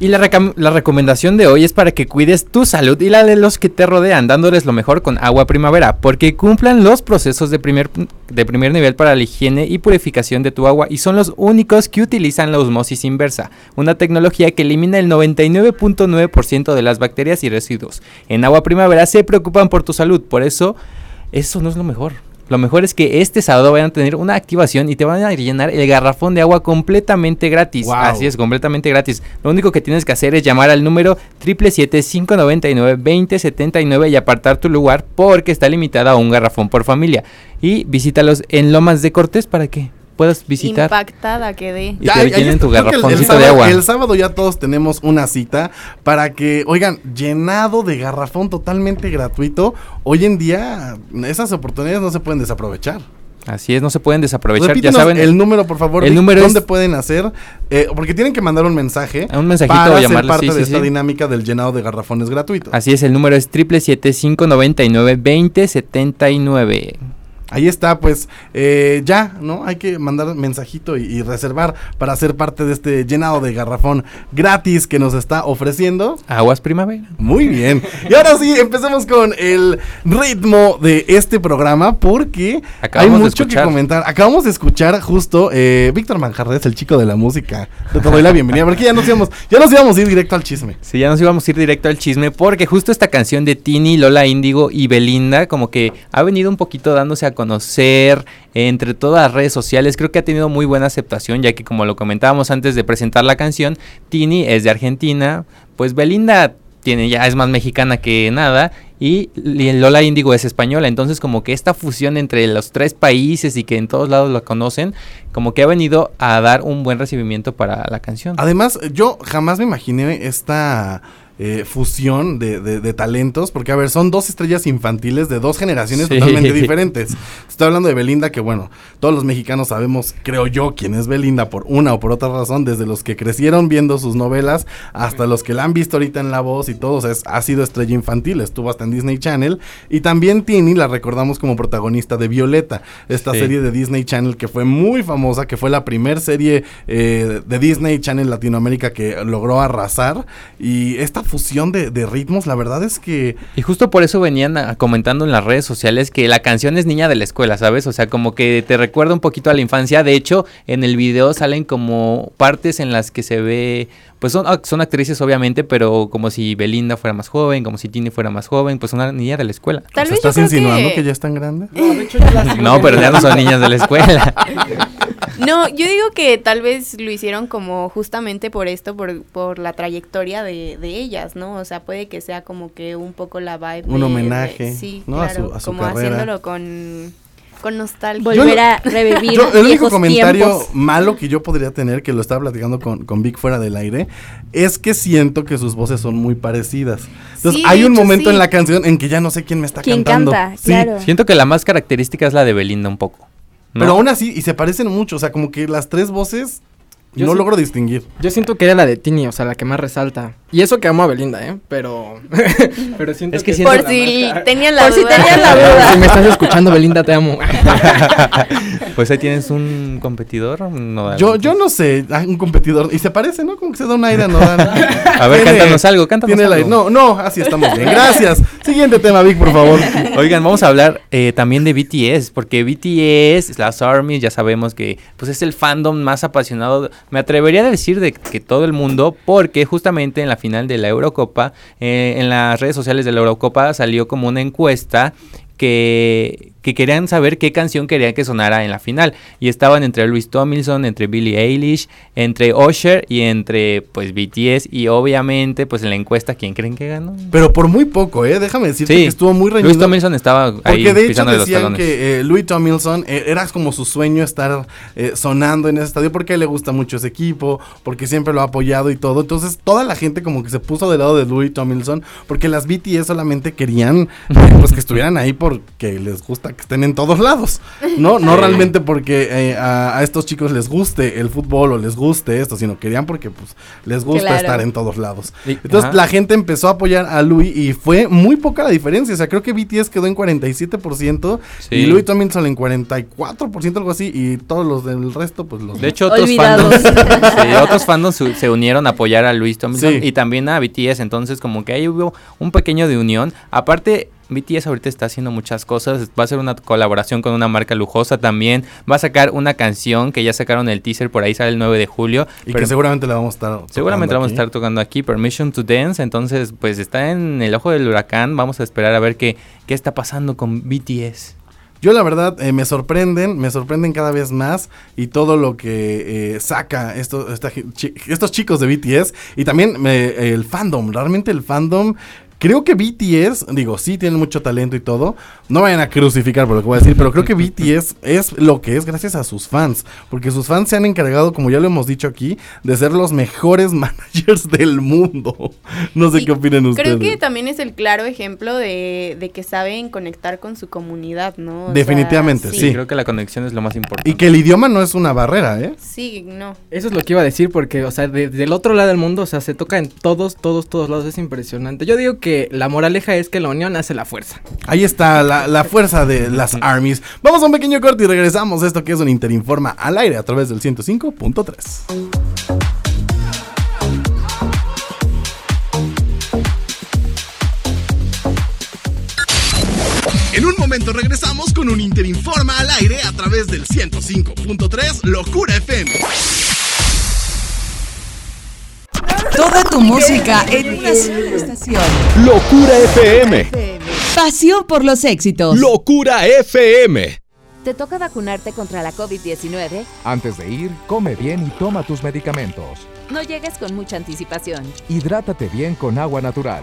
Y la, la recomendación de hoy es para que cuides tu salud y la de los que te rodean, dándoles lo mejor con agua primavera, porque cumplan los procesos de primer, de primer nivel para la higiene y purificación de tu agua y son los únicos que utilizan la osmosis inversa, una tecnología que elimina el 99.9% de las bacterias y residuos. En agua primavera se preocupan por tu salud, por eso eso no es lo mejor. Lo mejor es que este sábado vayan a tener una activación y te van a llenar el garrafón de agua completamente gratis. Wow. Así es, completamente gratis. Lo único que tienes que hacer es llamar al número 777-599-2079 y apartar tu lugar porque está limitada a un garrafón por familia. Y visítalos en Lomas de Cortés para que puedas visitar. Impactada quedé. Y te llenen tu que el- el garrafoncito sábado- de agua. El sábado ya todos tenemos una cita para que, oigan, llenado de garrafón totalmente gratuito. Hoy en día esas oportunidades no se pueden desaprovechar. Así es, no se pueden desaprovechar. Repítenos ya saben, el número, por favor. El número ¿Dónde es pueden hacer? Eh, porque tienen que mandar un mensaje. Un mensajito para o ser llamarlo, parte sí, de sí, esta sí. dinámica del llenado de garrafones gratuitos. Así es, el número es 777-599-2079. Ahí está, pues eh, ya, ¿no? Hay que mandar mensajito y, y reservar para ser parte de este llenado de garrafón gratis que nos está ofreciendo. Aguas primavera. Muy bien. Y ahora sí, empecemos con el ritmo de este programa porque Acabamos hay de mucho que escuchar. comentar. Acabamos de escuchar justo eh, Víctor Manjarres, el chico de la música. Te doy la bienvenida porque ya nos íbamos, ya nos íbamos a ir directo al chisme. Sí, ya nos íbamos a ir directo al chisme porque justo esta canción de Tini, Lola Índigo y Belinda como que ha venido un poquito dándose a conocer entre todas las redes sociales. Creo que ha tenido muy buena aceptación ya que como lo comentábamos antes de presentar la canción, Tini es de Argentina, pues Belinda tiene ya es más mexicana que nada y Lola Índigo es española, entonces como que esta fusión entre los tres países y que en todos lados la conocen, como que ha venido a dar un buen recibimiento para la canción. Además, yo jamás me imaginé esta eh, fusión de, de- de talentos, porque a ver, son dos estrellas infantiles de dos generaciones Sí. totalmente diferentes. Estoy hablando de Belinda, que bueno, todos los mexicanos sabemos, creo yo, quién es Belinda por una o por otra razón, desde los que crecieron viendo sus novelas hasta los que la han visto ahorita en La Voz y todo, o sea, ha sido estrella infantil, estuvo hasta en Disney Channel. Y también Tini la recordamos como protagonista de Violeta, esta Sí. serie de Disney Channel que fue muy famosa, que fue la primer serie eh, de Disney Channel Latinoamérica que logró arrasar. Y esta fusión de, de ritmos, la verdad es que... Y justo por eso venían a- comentando en las redes sociales que la canción es niña de la escuela, ¿sabes? O sea, como que te recuerda un poquito a la infancia. De hecho, en el video salen como partes en las que se ve, pues son, son actrices obviamente, pero como si Belinda fuera más joven, como si Tini fuera más joven, pues una niña de la escuela. Tal ¿se vez ¿Estás insinuando que- que... ya están grandes? No, pero ya no son niñas de la escuela. No, yo digo que tal vez lo hicieron como justamente por esto, por, por la trayectoria de, de ellas, ¿no? O sea, puede que sea como que un poco la vibe. Un de- homenaje, de- sí, ¿no? A su- a su como carrera. haciendo con, con nostalgia. Volver a revivir Yo, el único comentario tiempos. malo que yo podría tener, que lo estaba platicando con, con Vic fuera del aire, es que siento que sus voces son muy parecidas. Entonces, Sí, hay un hecho, momento sí. en la canción en que ya no sé quién me está ¿Quién cantando. canta? Sí, Claro. Siento que la más característica es la de Belinda un poco. ¿No? Pero aún así, y se parecen mucho, o sea, como que las tres voces Yo no logro distinguir. Yo siento que era la de Tini, o sea, la que más resalta. Y eso que amo a Belinda, ¿eh? Pero. pero siento Es que es siento- Por la si tenían la Por si tenían la duda. Si me estás escuchando, Belinda, te amo. Pues ahí tienes un competidor. No, Yo, yo no sé, hay un competidor, y se parece, ¿no? Como que se da un aire a Nodal. A ver, Tiene- cántanos algo, cántanos tiene algo. No, no, así estamos bien. Gracias. Siguiente tema, Vic, por favor. Oigan, vamos a hablar eh, también de BTS, porque BTS, las ARMY, ya sabemos que pues es el fandom más apasionado, me atrevería a decir de que todo el mundo, porque justamente en la final de la Eurocopa, eh, en las redes sociales de la Eurocopa salió como una encuesta que, que querían saber qué canción querían que sonara en la final. Y estaban entre Louis Tomlinson, entre Billie Eilish, entre Usher y entre pues BTS. Y obviamente pues en la encuesta, ¿quién creen que ganó? Pero por muy poco, ¿eh? Déjame decirte Sí, que estuvo muy reñido. Louis Tomlinson estaba ahí Porque de hecho los decían talones. que eh, Louis Tomlinson eh, era como su sueño estar eh, sonando en ese estadio porque a él le gusta mucho ese equipo, porque siempre lo ha apoyado y todo. Entonces toda la gente como que se puso del lado de Louis Tomlinson porque las BTS solamente querían eh, pues que estuvieran ahí porque les gusta que estén en todos lados, ¿no? No realmente porque eh, a, a estos chicos les guste el fútbol o les guste esto, sino querían porque pues les gusta Claro. estar en todos lados. Y- Entonces ajá. la gente empezó a apoyar a Louis y fue muy poca la diferencia. O sea, creo que BTS quedó en 47% Sí. y Louis también solo en 44%, algo así, y todos los del resto, pues los... De hecho, otros Olvidados. fandoms, sí, otros fandoms su- se unieron a apoyar a Luis Tomlinson Sí. y también a BTS. Entonces, como que ahí hubo un pequeño de unión. Aparte, BTS ahorita está haciendo muchas cosas. Va a hacer una colaboración con una marca lujosa también. Va a sacar una canción que ya sacaron el teaser por ahí, sale el 9 de julio. y pero- que seguramente la vamos a estar... Seguramente tocando vamos a estar tocando aquí Permission to Dance, entonces pues está en el ojo del huracán, vamos a esperar a ver qué, qué está pasando con BTS. Yo la verdad eh, me sorprenden, me sorprenden cada vez más y todo lo que eh, saca esto- esta gi- chi- estos chicos de BTS y también me- el fandom, realmente el fandom. Creo que BTS, digo, sí tienen mucho talento y todo. No vayan a crucificar por lo que voy a decir, pero creo que BTS es lo que es gracias a sus fans. Porque sus fans se han encargado, como ya lo hemos dicho aquí, de ser los mejores managers del mundo. No sé Y qué opinan ustedes. Creo que también es el claro ejemplo de, de que saben conectar con su comunidad, ¿no? O sea, Definitivamente, sí. Creo que la conexión es lo más importante. Y que el idioma no es una barrera, ¿eh? Sí, no. Eso es lo que iba a decir porque, o sea, de- del otro lado del mundo, o sea, se toca en todos, todos, todos lados, es impresionante. Yo digo que la moraleja es que la unión hace la fuerza. Ahí está la, la fuerza de las armies. Vamos a un pequeño corte y regresamos. Esto que es un Interinforma al aire a través del 105.3. En un momento regresamos con un Interinforma al aire a través del 105.3 Locura FM. Toda tu música en una sola estación. Locura FM. Pasión por los éxitos. Locura FM. ¿Te toca vacunarte contra la COVID-19? Antes de ir, come bien y toma tus medicamentos. No llegues con mucha anticipación. Hidrátate bien con agua natural.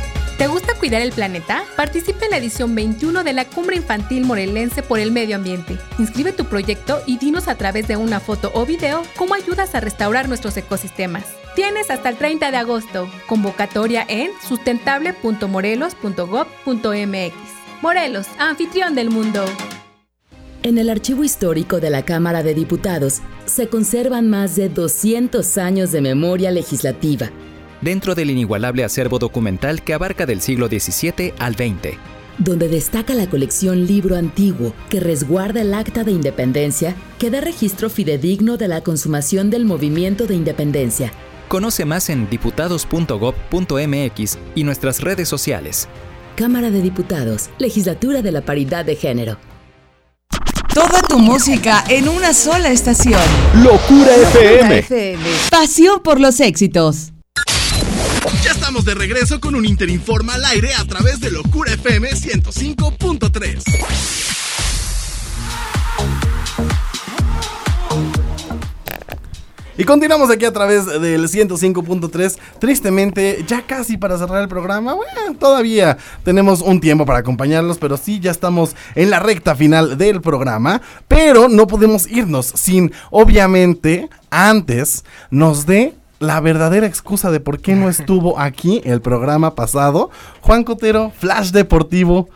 ¿Te gusta cuidar el planeta? Participa en la edición 21 de la Cumbre Infantil Morelense por el Medio Ambiente. Inscribe tu proyecto y dinos a través de una foto o video cómo ayudas a restaurar nuestros ecosistemas. Tienes hasta el 30 de agosto. Convocatoria en sustentable.morelos.gov.mx. Morelos, anfitrión del mundo. En el archivo histórico de la Cámara de Diputados se conservan más de 200 años de memoria legislativa. Dentro del inigualable acervo documental que abarca del siglo XVII al XX. donde destaca la colección Libro Antiguo, que resguarda el Acta de Independencia, que da registro fidedigno de la consumación del movimiento de independencia. Conoce más en diputados.gov.mx y nuestras redes sociales. Cámara de Diputados, Legislatura de la Paridad de Género. Toda tu música en una sola estación. Locura FM. Pasión por los éxitos. De regreso con un Interinforma al aire a través de Locura FM 105.3. Y continuamos aquí a través del 105.3. Tristemente, ya casi para cerrar el programa. Bueno, todavía tenemos un tiempo para acompañarlos, pero sí, ya estamos en la recta final del programa. Pero no podemos irnos sin, obviamente, antes nos dé la verdadera excusa de por qué no estuvo aquí el programa pasado. Juan Cotero, Flash Deportivo.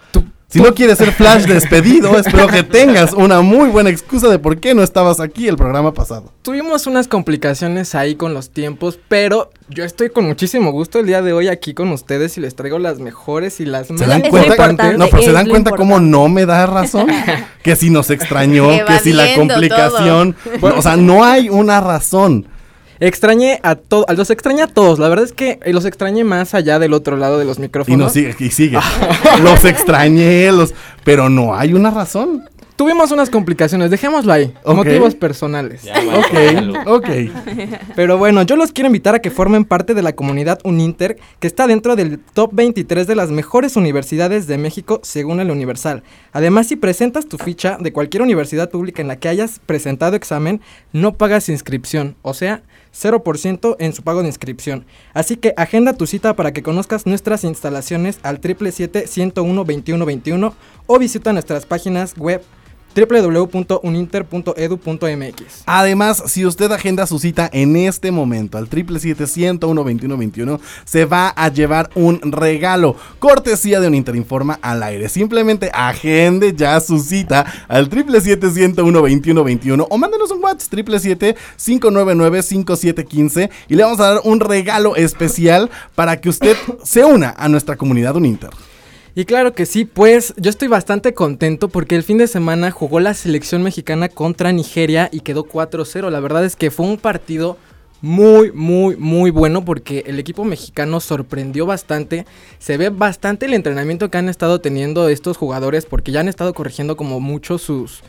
Si no quieres ser Flash despedido, espero que tengas una muy buena excusa de por qué no estabas aquí el programa pasado. Tuvimos unas complicaciones ahí con los tiempos, pero yo estoy con muchísimo gusto el día de hoy aquí con ustedes y les traigo las mejores y las ¿Se más dan cuenta? importantes. No, pero se dan cuenta cómo no me da razón. que si nos extrañó, que si la complicación. Bueno, o sea, no hay una razón. Extrañé a todos, los extrañé a todos. La verdad es que eh, los extrañé más allá del otro lado de los Y micrófonos. nos sigue, y sigue. los extrañé, los, pero no hay una razón. Tuvimos unas complicaciones, dejémoslo ahí. Motivos personales. Ya, bueno, Ok, ok. Pero bueno, yo los quiero invitar a que formen parte de la comunidad Uninter, que está dentro del top 23 de las mejores universidades de México según el Universal. Además, si presentas tu ficha de cualquier universidad pública en la que hayas presentado examen, no pagas inscripción. O sea, 0% en su pago de inscripción. Así que agenda tu cita para que conozcas nuestras instalaciones al 777-101-2121 o visita nuestras páginas web www.uninter.edu.mx. Además, si usted agenda su cita en este momento al 777-101-2121, se va a llevar un regalo, cortesía de un Interinforma al aire. Simplemente agende ya su cita al 777-101-2121 o mándenos un WhatsApp 777-599-5715 y le vamos a dar un regalo especial para que usted se una a nuestra comunidad Uninter. Y claro que sí, pues yo estoy bastante contento porque el fin de semana jugó la selección mexicana contra Nigeria y quedó 4-0. La verdad es que fue un partido muy, muy, muy bueno porque el equipo mexicano sorprendió bastante. Se ve bastante el entrenamiento que han estado teniendo estos jugadores porque ya han estado corrigiendo como mucho sus,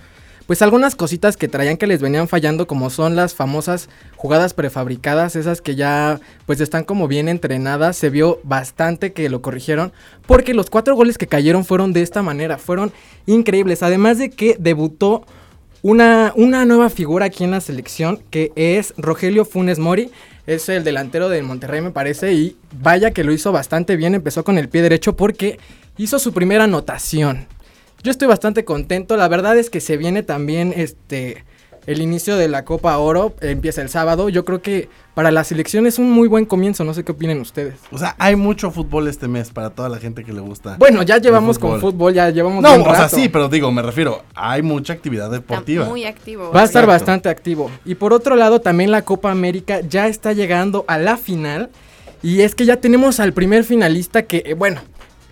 pues algunas cositas que traían que les venían fallando como son las famosas jugadas prefabricadas, esas que ya pues están como bien entrenadas, se vio bastante que lo corrigieron porque los cuatro goles que cayeron fueron de esta manera, fueron increíbles, además de que debutó una, una nueva figura aquí en la selección que es Rogelio Funes Mori. Es el delantero del Monterrey, me parece. Y vaya que lo hizo bastante bien. Empezó con el pie derecho porque hizo su primera anotación. Yo estoy bastante contento. La verdad es que se viene también este el inicio de la Copa Oro. Empieza el sábado. Yo creo que para la selección es un muy buen comienzo. No sé qué opinen ustedes. O sea, hay mucho fútbol este mes para toda la gente que le gusta. Bueno, ya llevamos con fútbol, ya llevamos No, buen o sea, rato. sí, pero digo, me refiero, hay mucha actividad deportiva. Muy activo. Va a estar bastante activo. Y por otro lado, también la Copa América ya está llegando a la final. Y es que ya tenemos al primer finalista que, eh, bueno,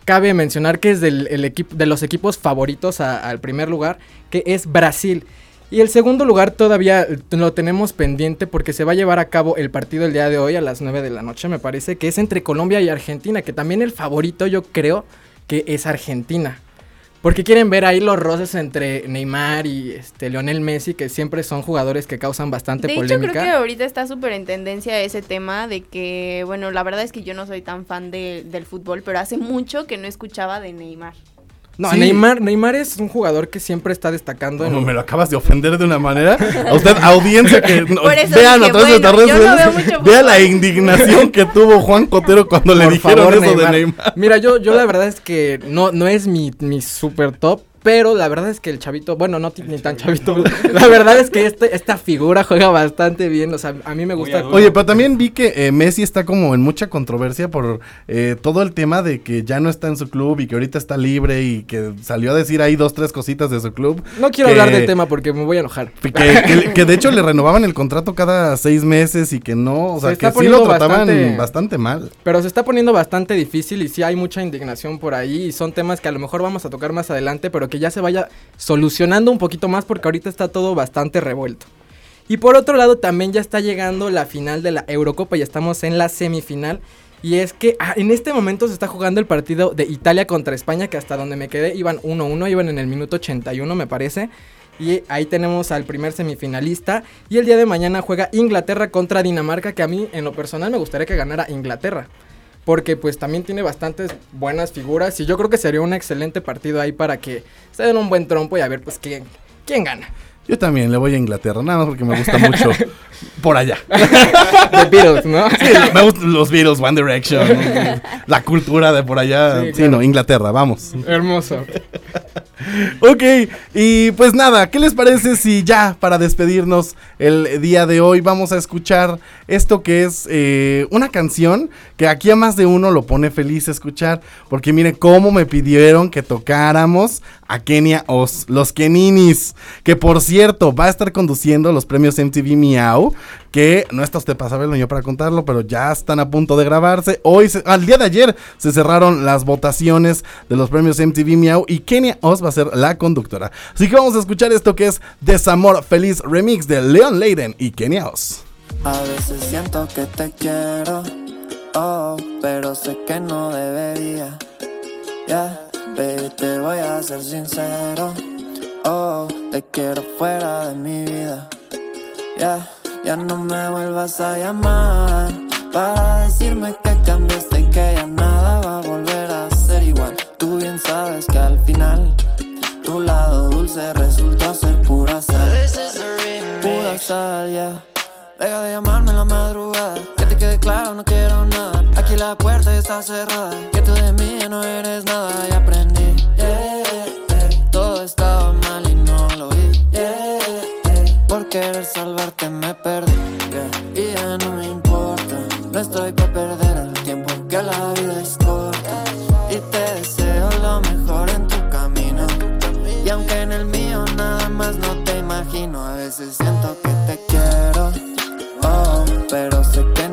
cabe mencionar que es del el equipo, de los equipos favoritos al primer lugar, que es Brasil. Y el segundo lugar todavía lo tenemos pendiente porque se va a llevar a cabo el partido el día de hoy a las 9 de la noche, me parece, que es entre Colombia y Argentina, que también el favorito yo creo que es Argentina. Porque quieren ver ahí los roces entre Neymar y este Lionel Messi, que siempre son jugadores que causan bastante De hecho, polémica. creo que ahorita está súper en tendencia ese tema de que, bueno, la verdad es que yo no soy tan fan de- del fútbol, pero hace mucho que no escuchaba de Neymar. No, Sí. Neymar, Neymar es un jugador que siempre está destacando. Como en- me lo acabas de ofender de una manera. A usted, audiencia, que no, vean a través de bueno, redes no vea la indignación que tuvo Juan Cotero cuando le dijeron favor, eso de Neymar. Neymar. Mira, yo, yo la verdad es que no, no es mi, mi super top. Pero la verdad es que el chavito, bueno, no ni tan chavito. La verdad es que este, esta figura juega bastante bien. O sea, a mí me gusta. Oye, pero también vi que eh, Messi está como en mucha controversia por eh, todo el tema de que ya no está en su club y que ahorita está libre y que salió a decir ahí dos, tres cositas de su club. No quiero que- hablar del tema porque me voy a enojar. Que, que- que de hecho le renovaban el contrato cada seis meses y que no, o sea, Se que sí lo trataban bastante- bastante mal. Pero se está poniendo bastante difícil y sí hay mucha indignación por ahí y son temas que a lo mejor vamos a tocar más adelante, pero que ya se vaya solucionando un poquito más porque ahorita está todo bastante revuelto. Y por otro lado también ya está llegando la final de la Eurocopa y estamos en la semifinal. Y es que ah, en este momento se está jugando el partido de Italia contra España, que hasta donde me quedé iban 1-1, iban en el minuto 81 me parece. Y ahí tenemos al primer semifinalista. Y el día de mañana juega Inglaterra contra Dinamarca, que a mí en lo personal me gustaría que ganara Inglaterra. Porque pues también tiene bastantes buenas figuras y yo creo que sería un excelente partido ahí para que se den un buen trompo y a ver pues quién, quién gana. Yo también le voy a Inglaterra, nada más porque me gusta mucho por allá. The Beatles, ¿no? Sí, me gustan los Beatles, One Direction, la cultura de por allá. Sí, Sí, claro. no, Inglaterra, vamos. Hermoso. Ok, y pues nada, ¿qué les parece si ya para despedirnos el día de hoy vamos a escuchar esto que es eh, una canción que aquí a más de uno lo pone feliz escuchar? Porque mire cómo me pidieron que tocáramos a Kenia Oz, los Keninis, que por cierto va a estar conduciendo los premios MTV Miau, que no está usted para saberlo, yo para contarlo, pero ya están a punto de grabarse. Hoy, al día de ayer, se cerraron las votaciones de los premios MTV Miau y Kenia Oz va a ser la conductora. Así que vamos a escuchar esto que es Desamor Feliz Remix de Leon Leiden y Kenia Oz. A veces siento que te quiero, oh, pero sé que no debería. Baby, te voy a ser sincero, oh, te quiero fuera de mi vida. Ya, ya no me vuelvas a llamar para decirme que cambiaste y que ya nada va a volver a ser igual. Tú bien sabes que al final tu lado dulce resultó ser pura sal. Pura sal, ya. Deja de llamarme la la madrugada. Que te quede claro, no quiero nada. Aquí la puerta está cerrada. Que tú de mí no eres nada. Y aprendí. yeah, yeah. Todo estaba mal y no lo vi. yeah. Por querer salvarte me perdí. Y ya no me importa. No estoy pa' perder el tiempo. Que la vida es corta. Y te deseo lo mejor en tu camino. Y aunque en el mío nada más no te imagino, a veces siento que te quiero. Oh, pero sé que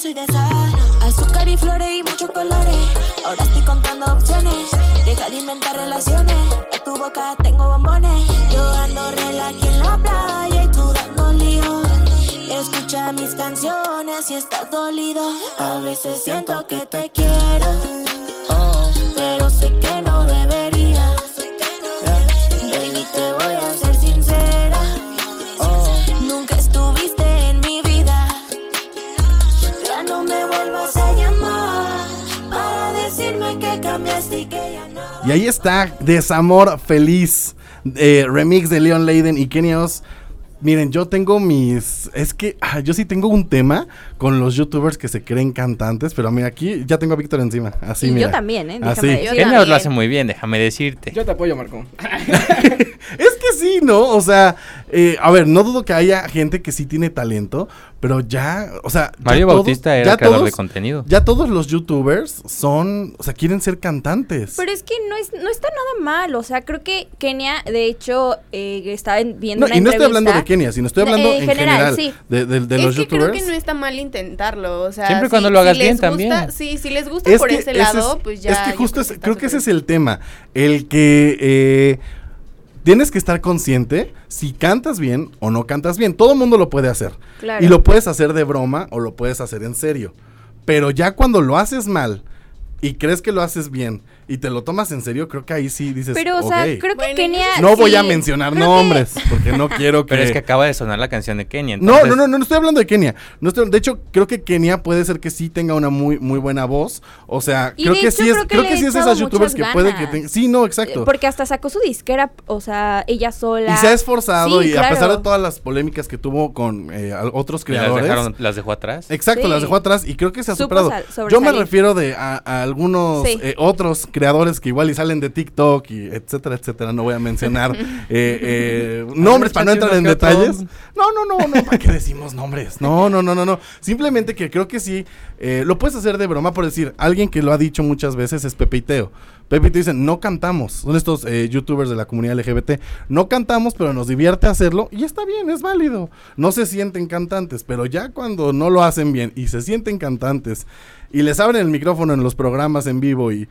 soy de sal. Azúcar y flores y muchos colores. Ahora estoy contando opciones. Deja de inventar relaciones. En tu boca tengo bombones. Yo ando aquí en la playa y tú dando lío. Escucha mis canciones y estás dolido. A veces siento que te quiero, Y ahí está, Desamor Feliz, eh, remix de Leon Leiden y Kenia Oz. Miren, yo tengo mis. Es que ah, yo sí tengo un tema con los youtubers que se creen cantantes, pero mira, aquí ya tengo a Víctor encima. Así, Y yo mira. también, ¿eh? Así. Déjame- yo también. lo hace muy bien, déjame decirte. Yo te apoyo, Marco. Es que sí, ¿no? O sea, eh, a ver, no dudo que haya gente que sí tiene talento, pero ya, o sea. ya Mario todos- Bautista era ya creador todos- de contenido. Ya todos los youtubers son, o sea, quieren ser cantantes. Pero es que no, es, no está nada mal, o sea, creo que Kenia, de hecho, eh, estaba en- viendo No, una y no estoy hablando de. Kenia, sino estoy hablando Eh, en general, sí. de, de- de es los que creo que no está mal intentarlo, o sea, Siempre y si- cuando lo hagas les bien gusta- también. Sí, si les gusta Es por ese ese lado, es- pues ya. Es que justo creo es- creo que ese es el tema. El que eh, tienes que estar consciente si cantas bien o no cantas bien. Todo el mundo lo puede hacer. Claro. Y lo puedes hacer de broma o lo puedes hacer en serio. Pero ya cuando lo haces mal y crees que lo haces bien y te lo tomas en serio, creo que ahí sí dices. Pero, o sea, creo que Bueno, Kenia. No voy a mencionar que- nombres porque no quiero que. Pero es que acaba de sonar la canción de Kenia. No, entonces- no, no, no, no estoy hablando de Kenia. No estoy, de hecho, creo que Kenia puede ser que sí tenga una muy, muy buena voz. O sea, Y creo de que hecho, sí es, creo que creo que sí es esas youtubers que puede que tenga. Sí, no, exacto. Porque hasta sacó su disquera, o sea, ella sola. Y se ha esforzado Sí, y a pesar de todas las polémicas que tuvo con eh, otros las, creadores. dejaron- las dejó atrás. Exacto, Sí. las dejó atrás y creo que se ha Supo superado. Yo me refiero de a, a algunos eh, otros creadores que igual y salen de TikTok y etcétera, etcétera. No voy a mencionar eh, eh, nombres para no entrar en detalles. No, no, no, no, ¿para qué decimos nombres? No, no, no, no, no. Simplemente que creo que sí, eh, lo puedes hacer de broma por decir, alguien que lo ha dicho muchas veces es Pepe y Teo. Pepe y Teo dicen, no cantamos. Son estos eh, youtubers de la comunidad LGBT. No cantamos, pero nos divierte hacerlo y está bien, es válido. No se sienten cantantes, pero ya cuando no lo hacen bien y se sienten cantantes y les abren el micrófono en los programas en vivo y...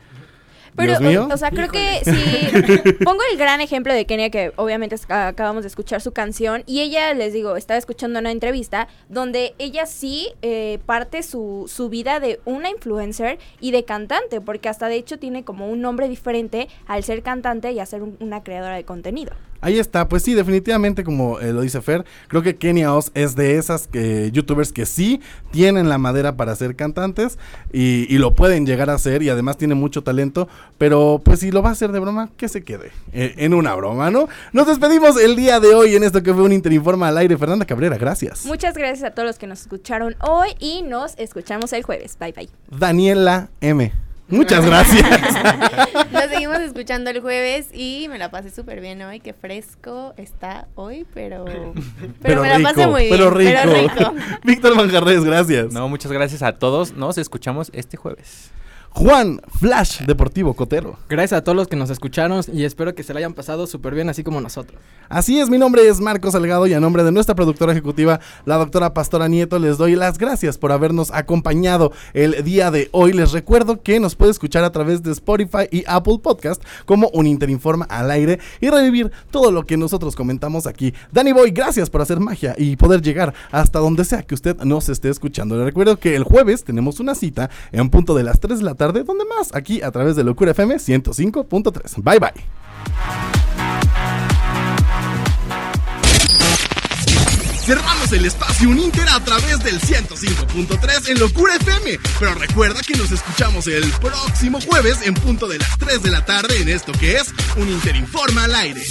Pero, Dios mío. o, o sea, creo que si pongo el gran ejemplo de Kenia, que obviamente acabamos de escuchar su canción, y ella, les digo, estaba escuchando una entrevista donde ella sí eh, parte su, su vida de una influencer y de cantante, porque hasta de hecho tiene como un nombre diferente al ser cantante y a ser un- una creadora de contenido. Ahí está, pues sí, definitivamente como eh, lo dice Fer, creo que Kenia Oz es de esas eh, youtubers que sí tienen la madera para ser cantantes y, y lo pueden llegar a hacer y además tiene mucho talento, pero pues si lo va a hacer de broma, que se quede eh, en una broma, ¿no? Nos despedimos el día de hoy en esto que fue un Interinforma al aire. Fernanda Cabrera, gracias. Muchas gracias a todos los que nos escucharon hoy y nos escuchamos el jueves. Bye bye. Daniela M. Muchas gracias. Nos seguimos escuchando el jueves y me la pasé súper bien hoy, qué fresco está hoy, pero, pero, me la pasé muy bien. pero rico. Pero rico. Víctor Manjarres, gracias. No, muchas gracias a todos. Nos escuchamos este jueves. Juan Flash Deportivo Cotero. Gracias a todos los que nos escucharon y espero que se la hayan pasado súper bien, así como nosotros. Así es, mi nombre es Marco Salgado y a nombre de nuestra productora ejecutiva, la doctora Pastora Nieto, les doy las gracias por habernos acompañado el día de hoy. Les recuerdo que nos puede escuchar a través de Spotify y Apple Podcast como un Interinforma al aire y revivir todo lo que nosotros comentamos aquí. Danny Boy, gracias por hacer magia y poder llegar hasta donde sea que usted nos esté escuchando. Les recuerdo que el jueves tenemos una cita en punto de las 3 de la tarde, donde más, aquí a través de Locura FM 105.3. Bye bye. Cerramos el espacio Uninter a través del 105.3 en Locura FM. Pero recuerda que nos escuchamos el próximo jueves en punto de las 3 de la tarde en esto que es Un Inter Informa al aire.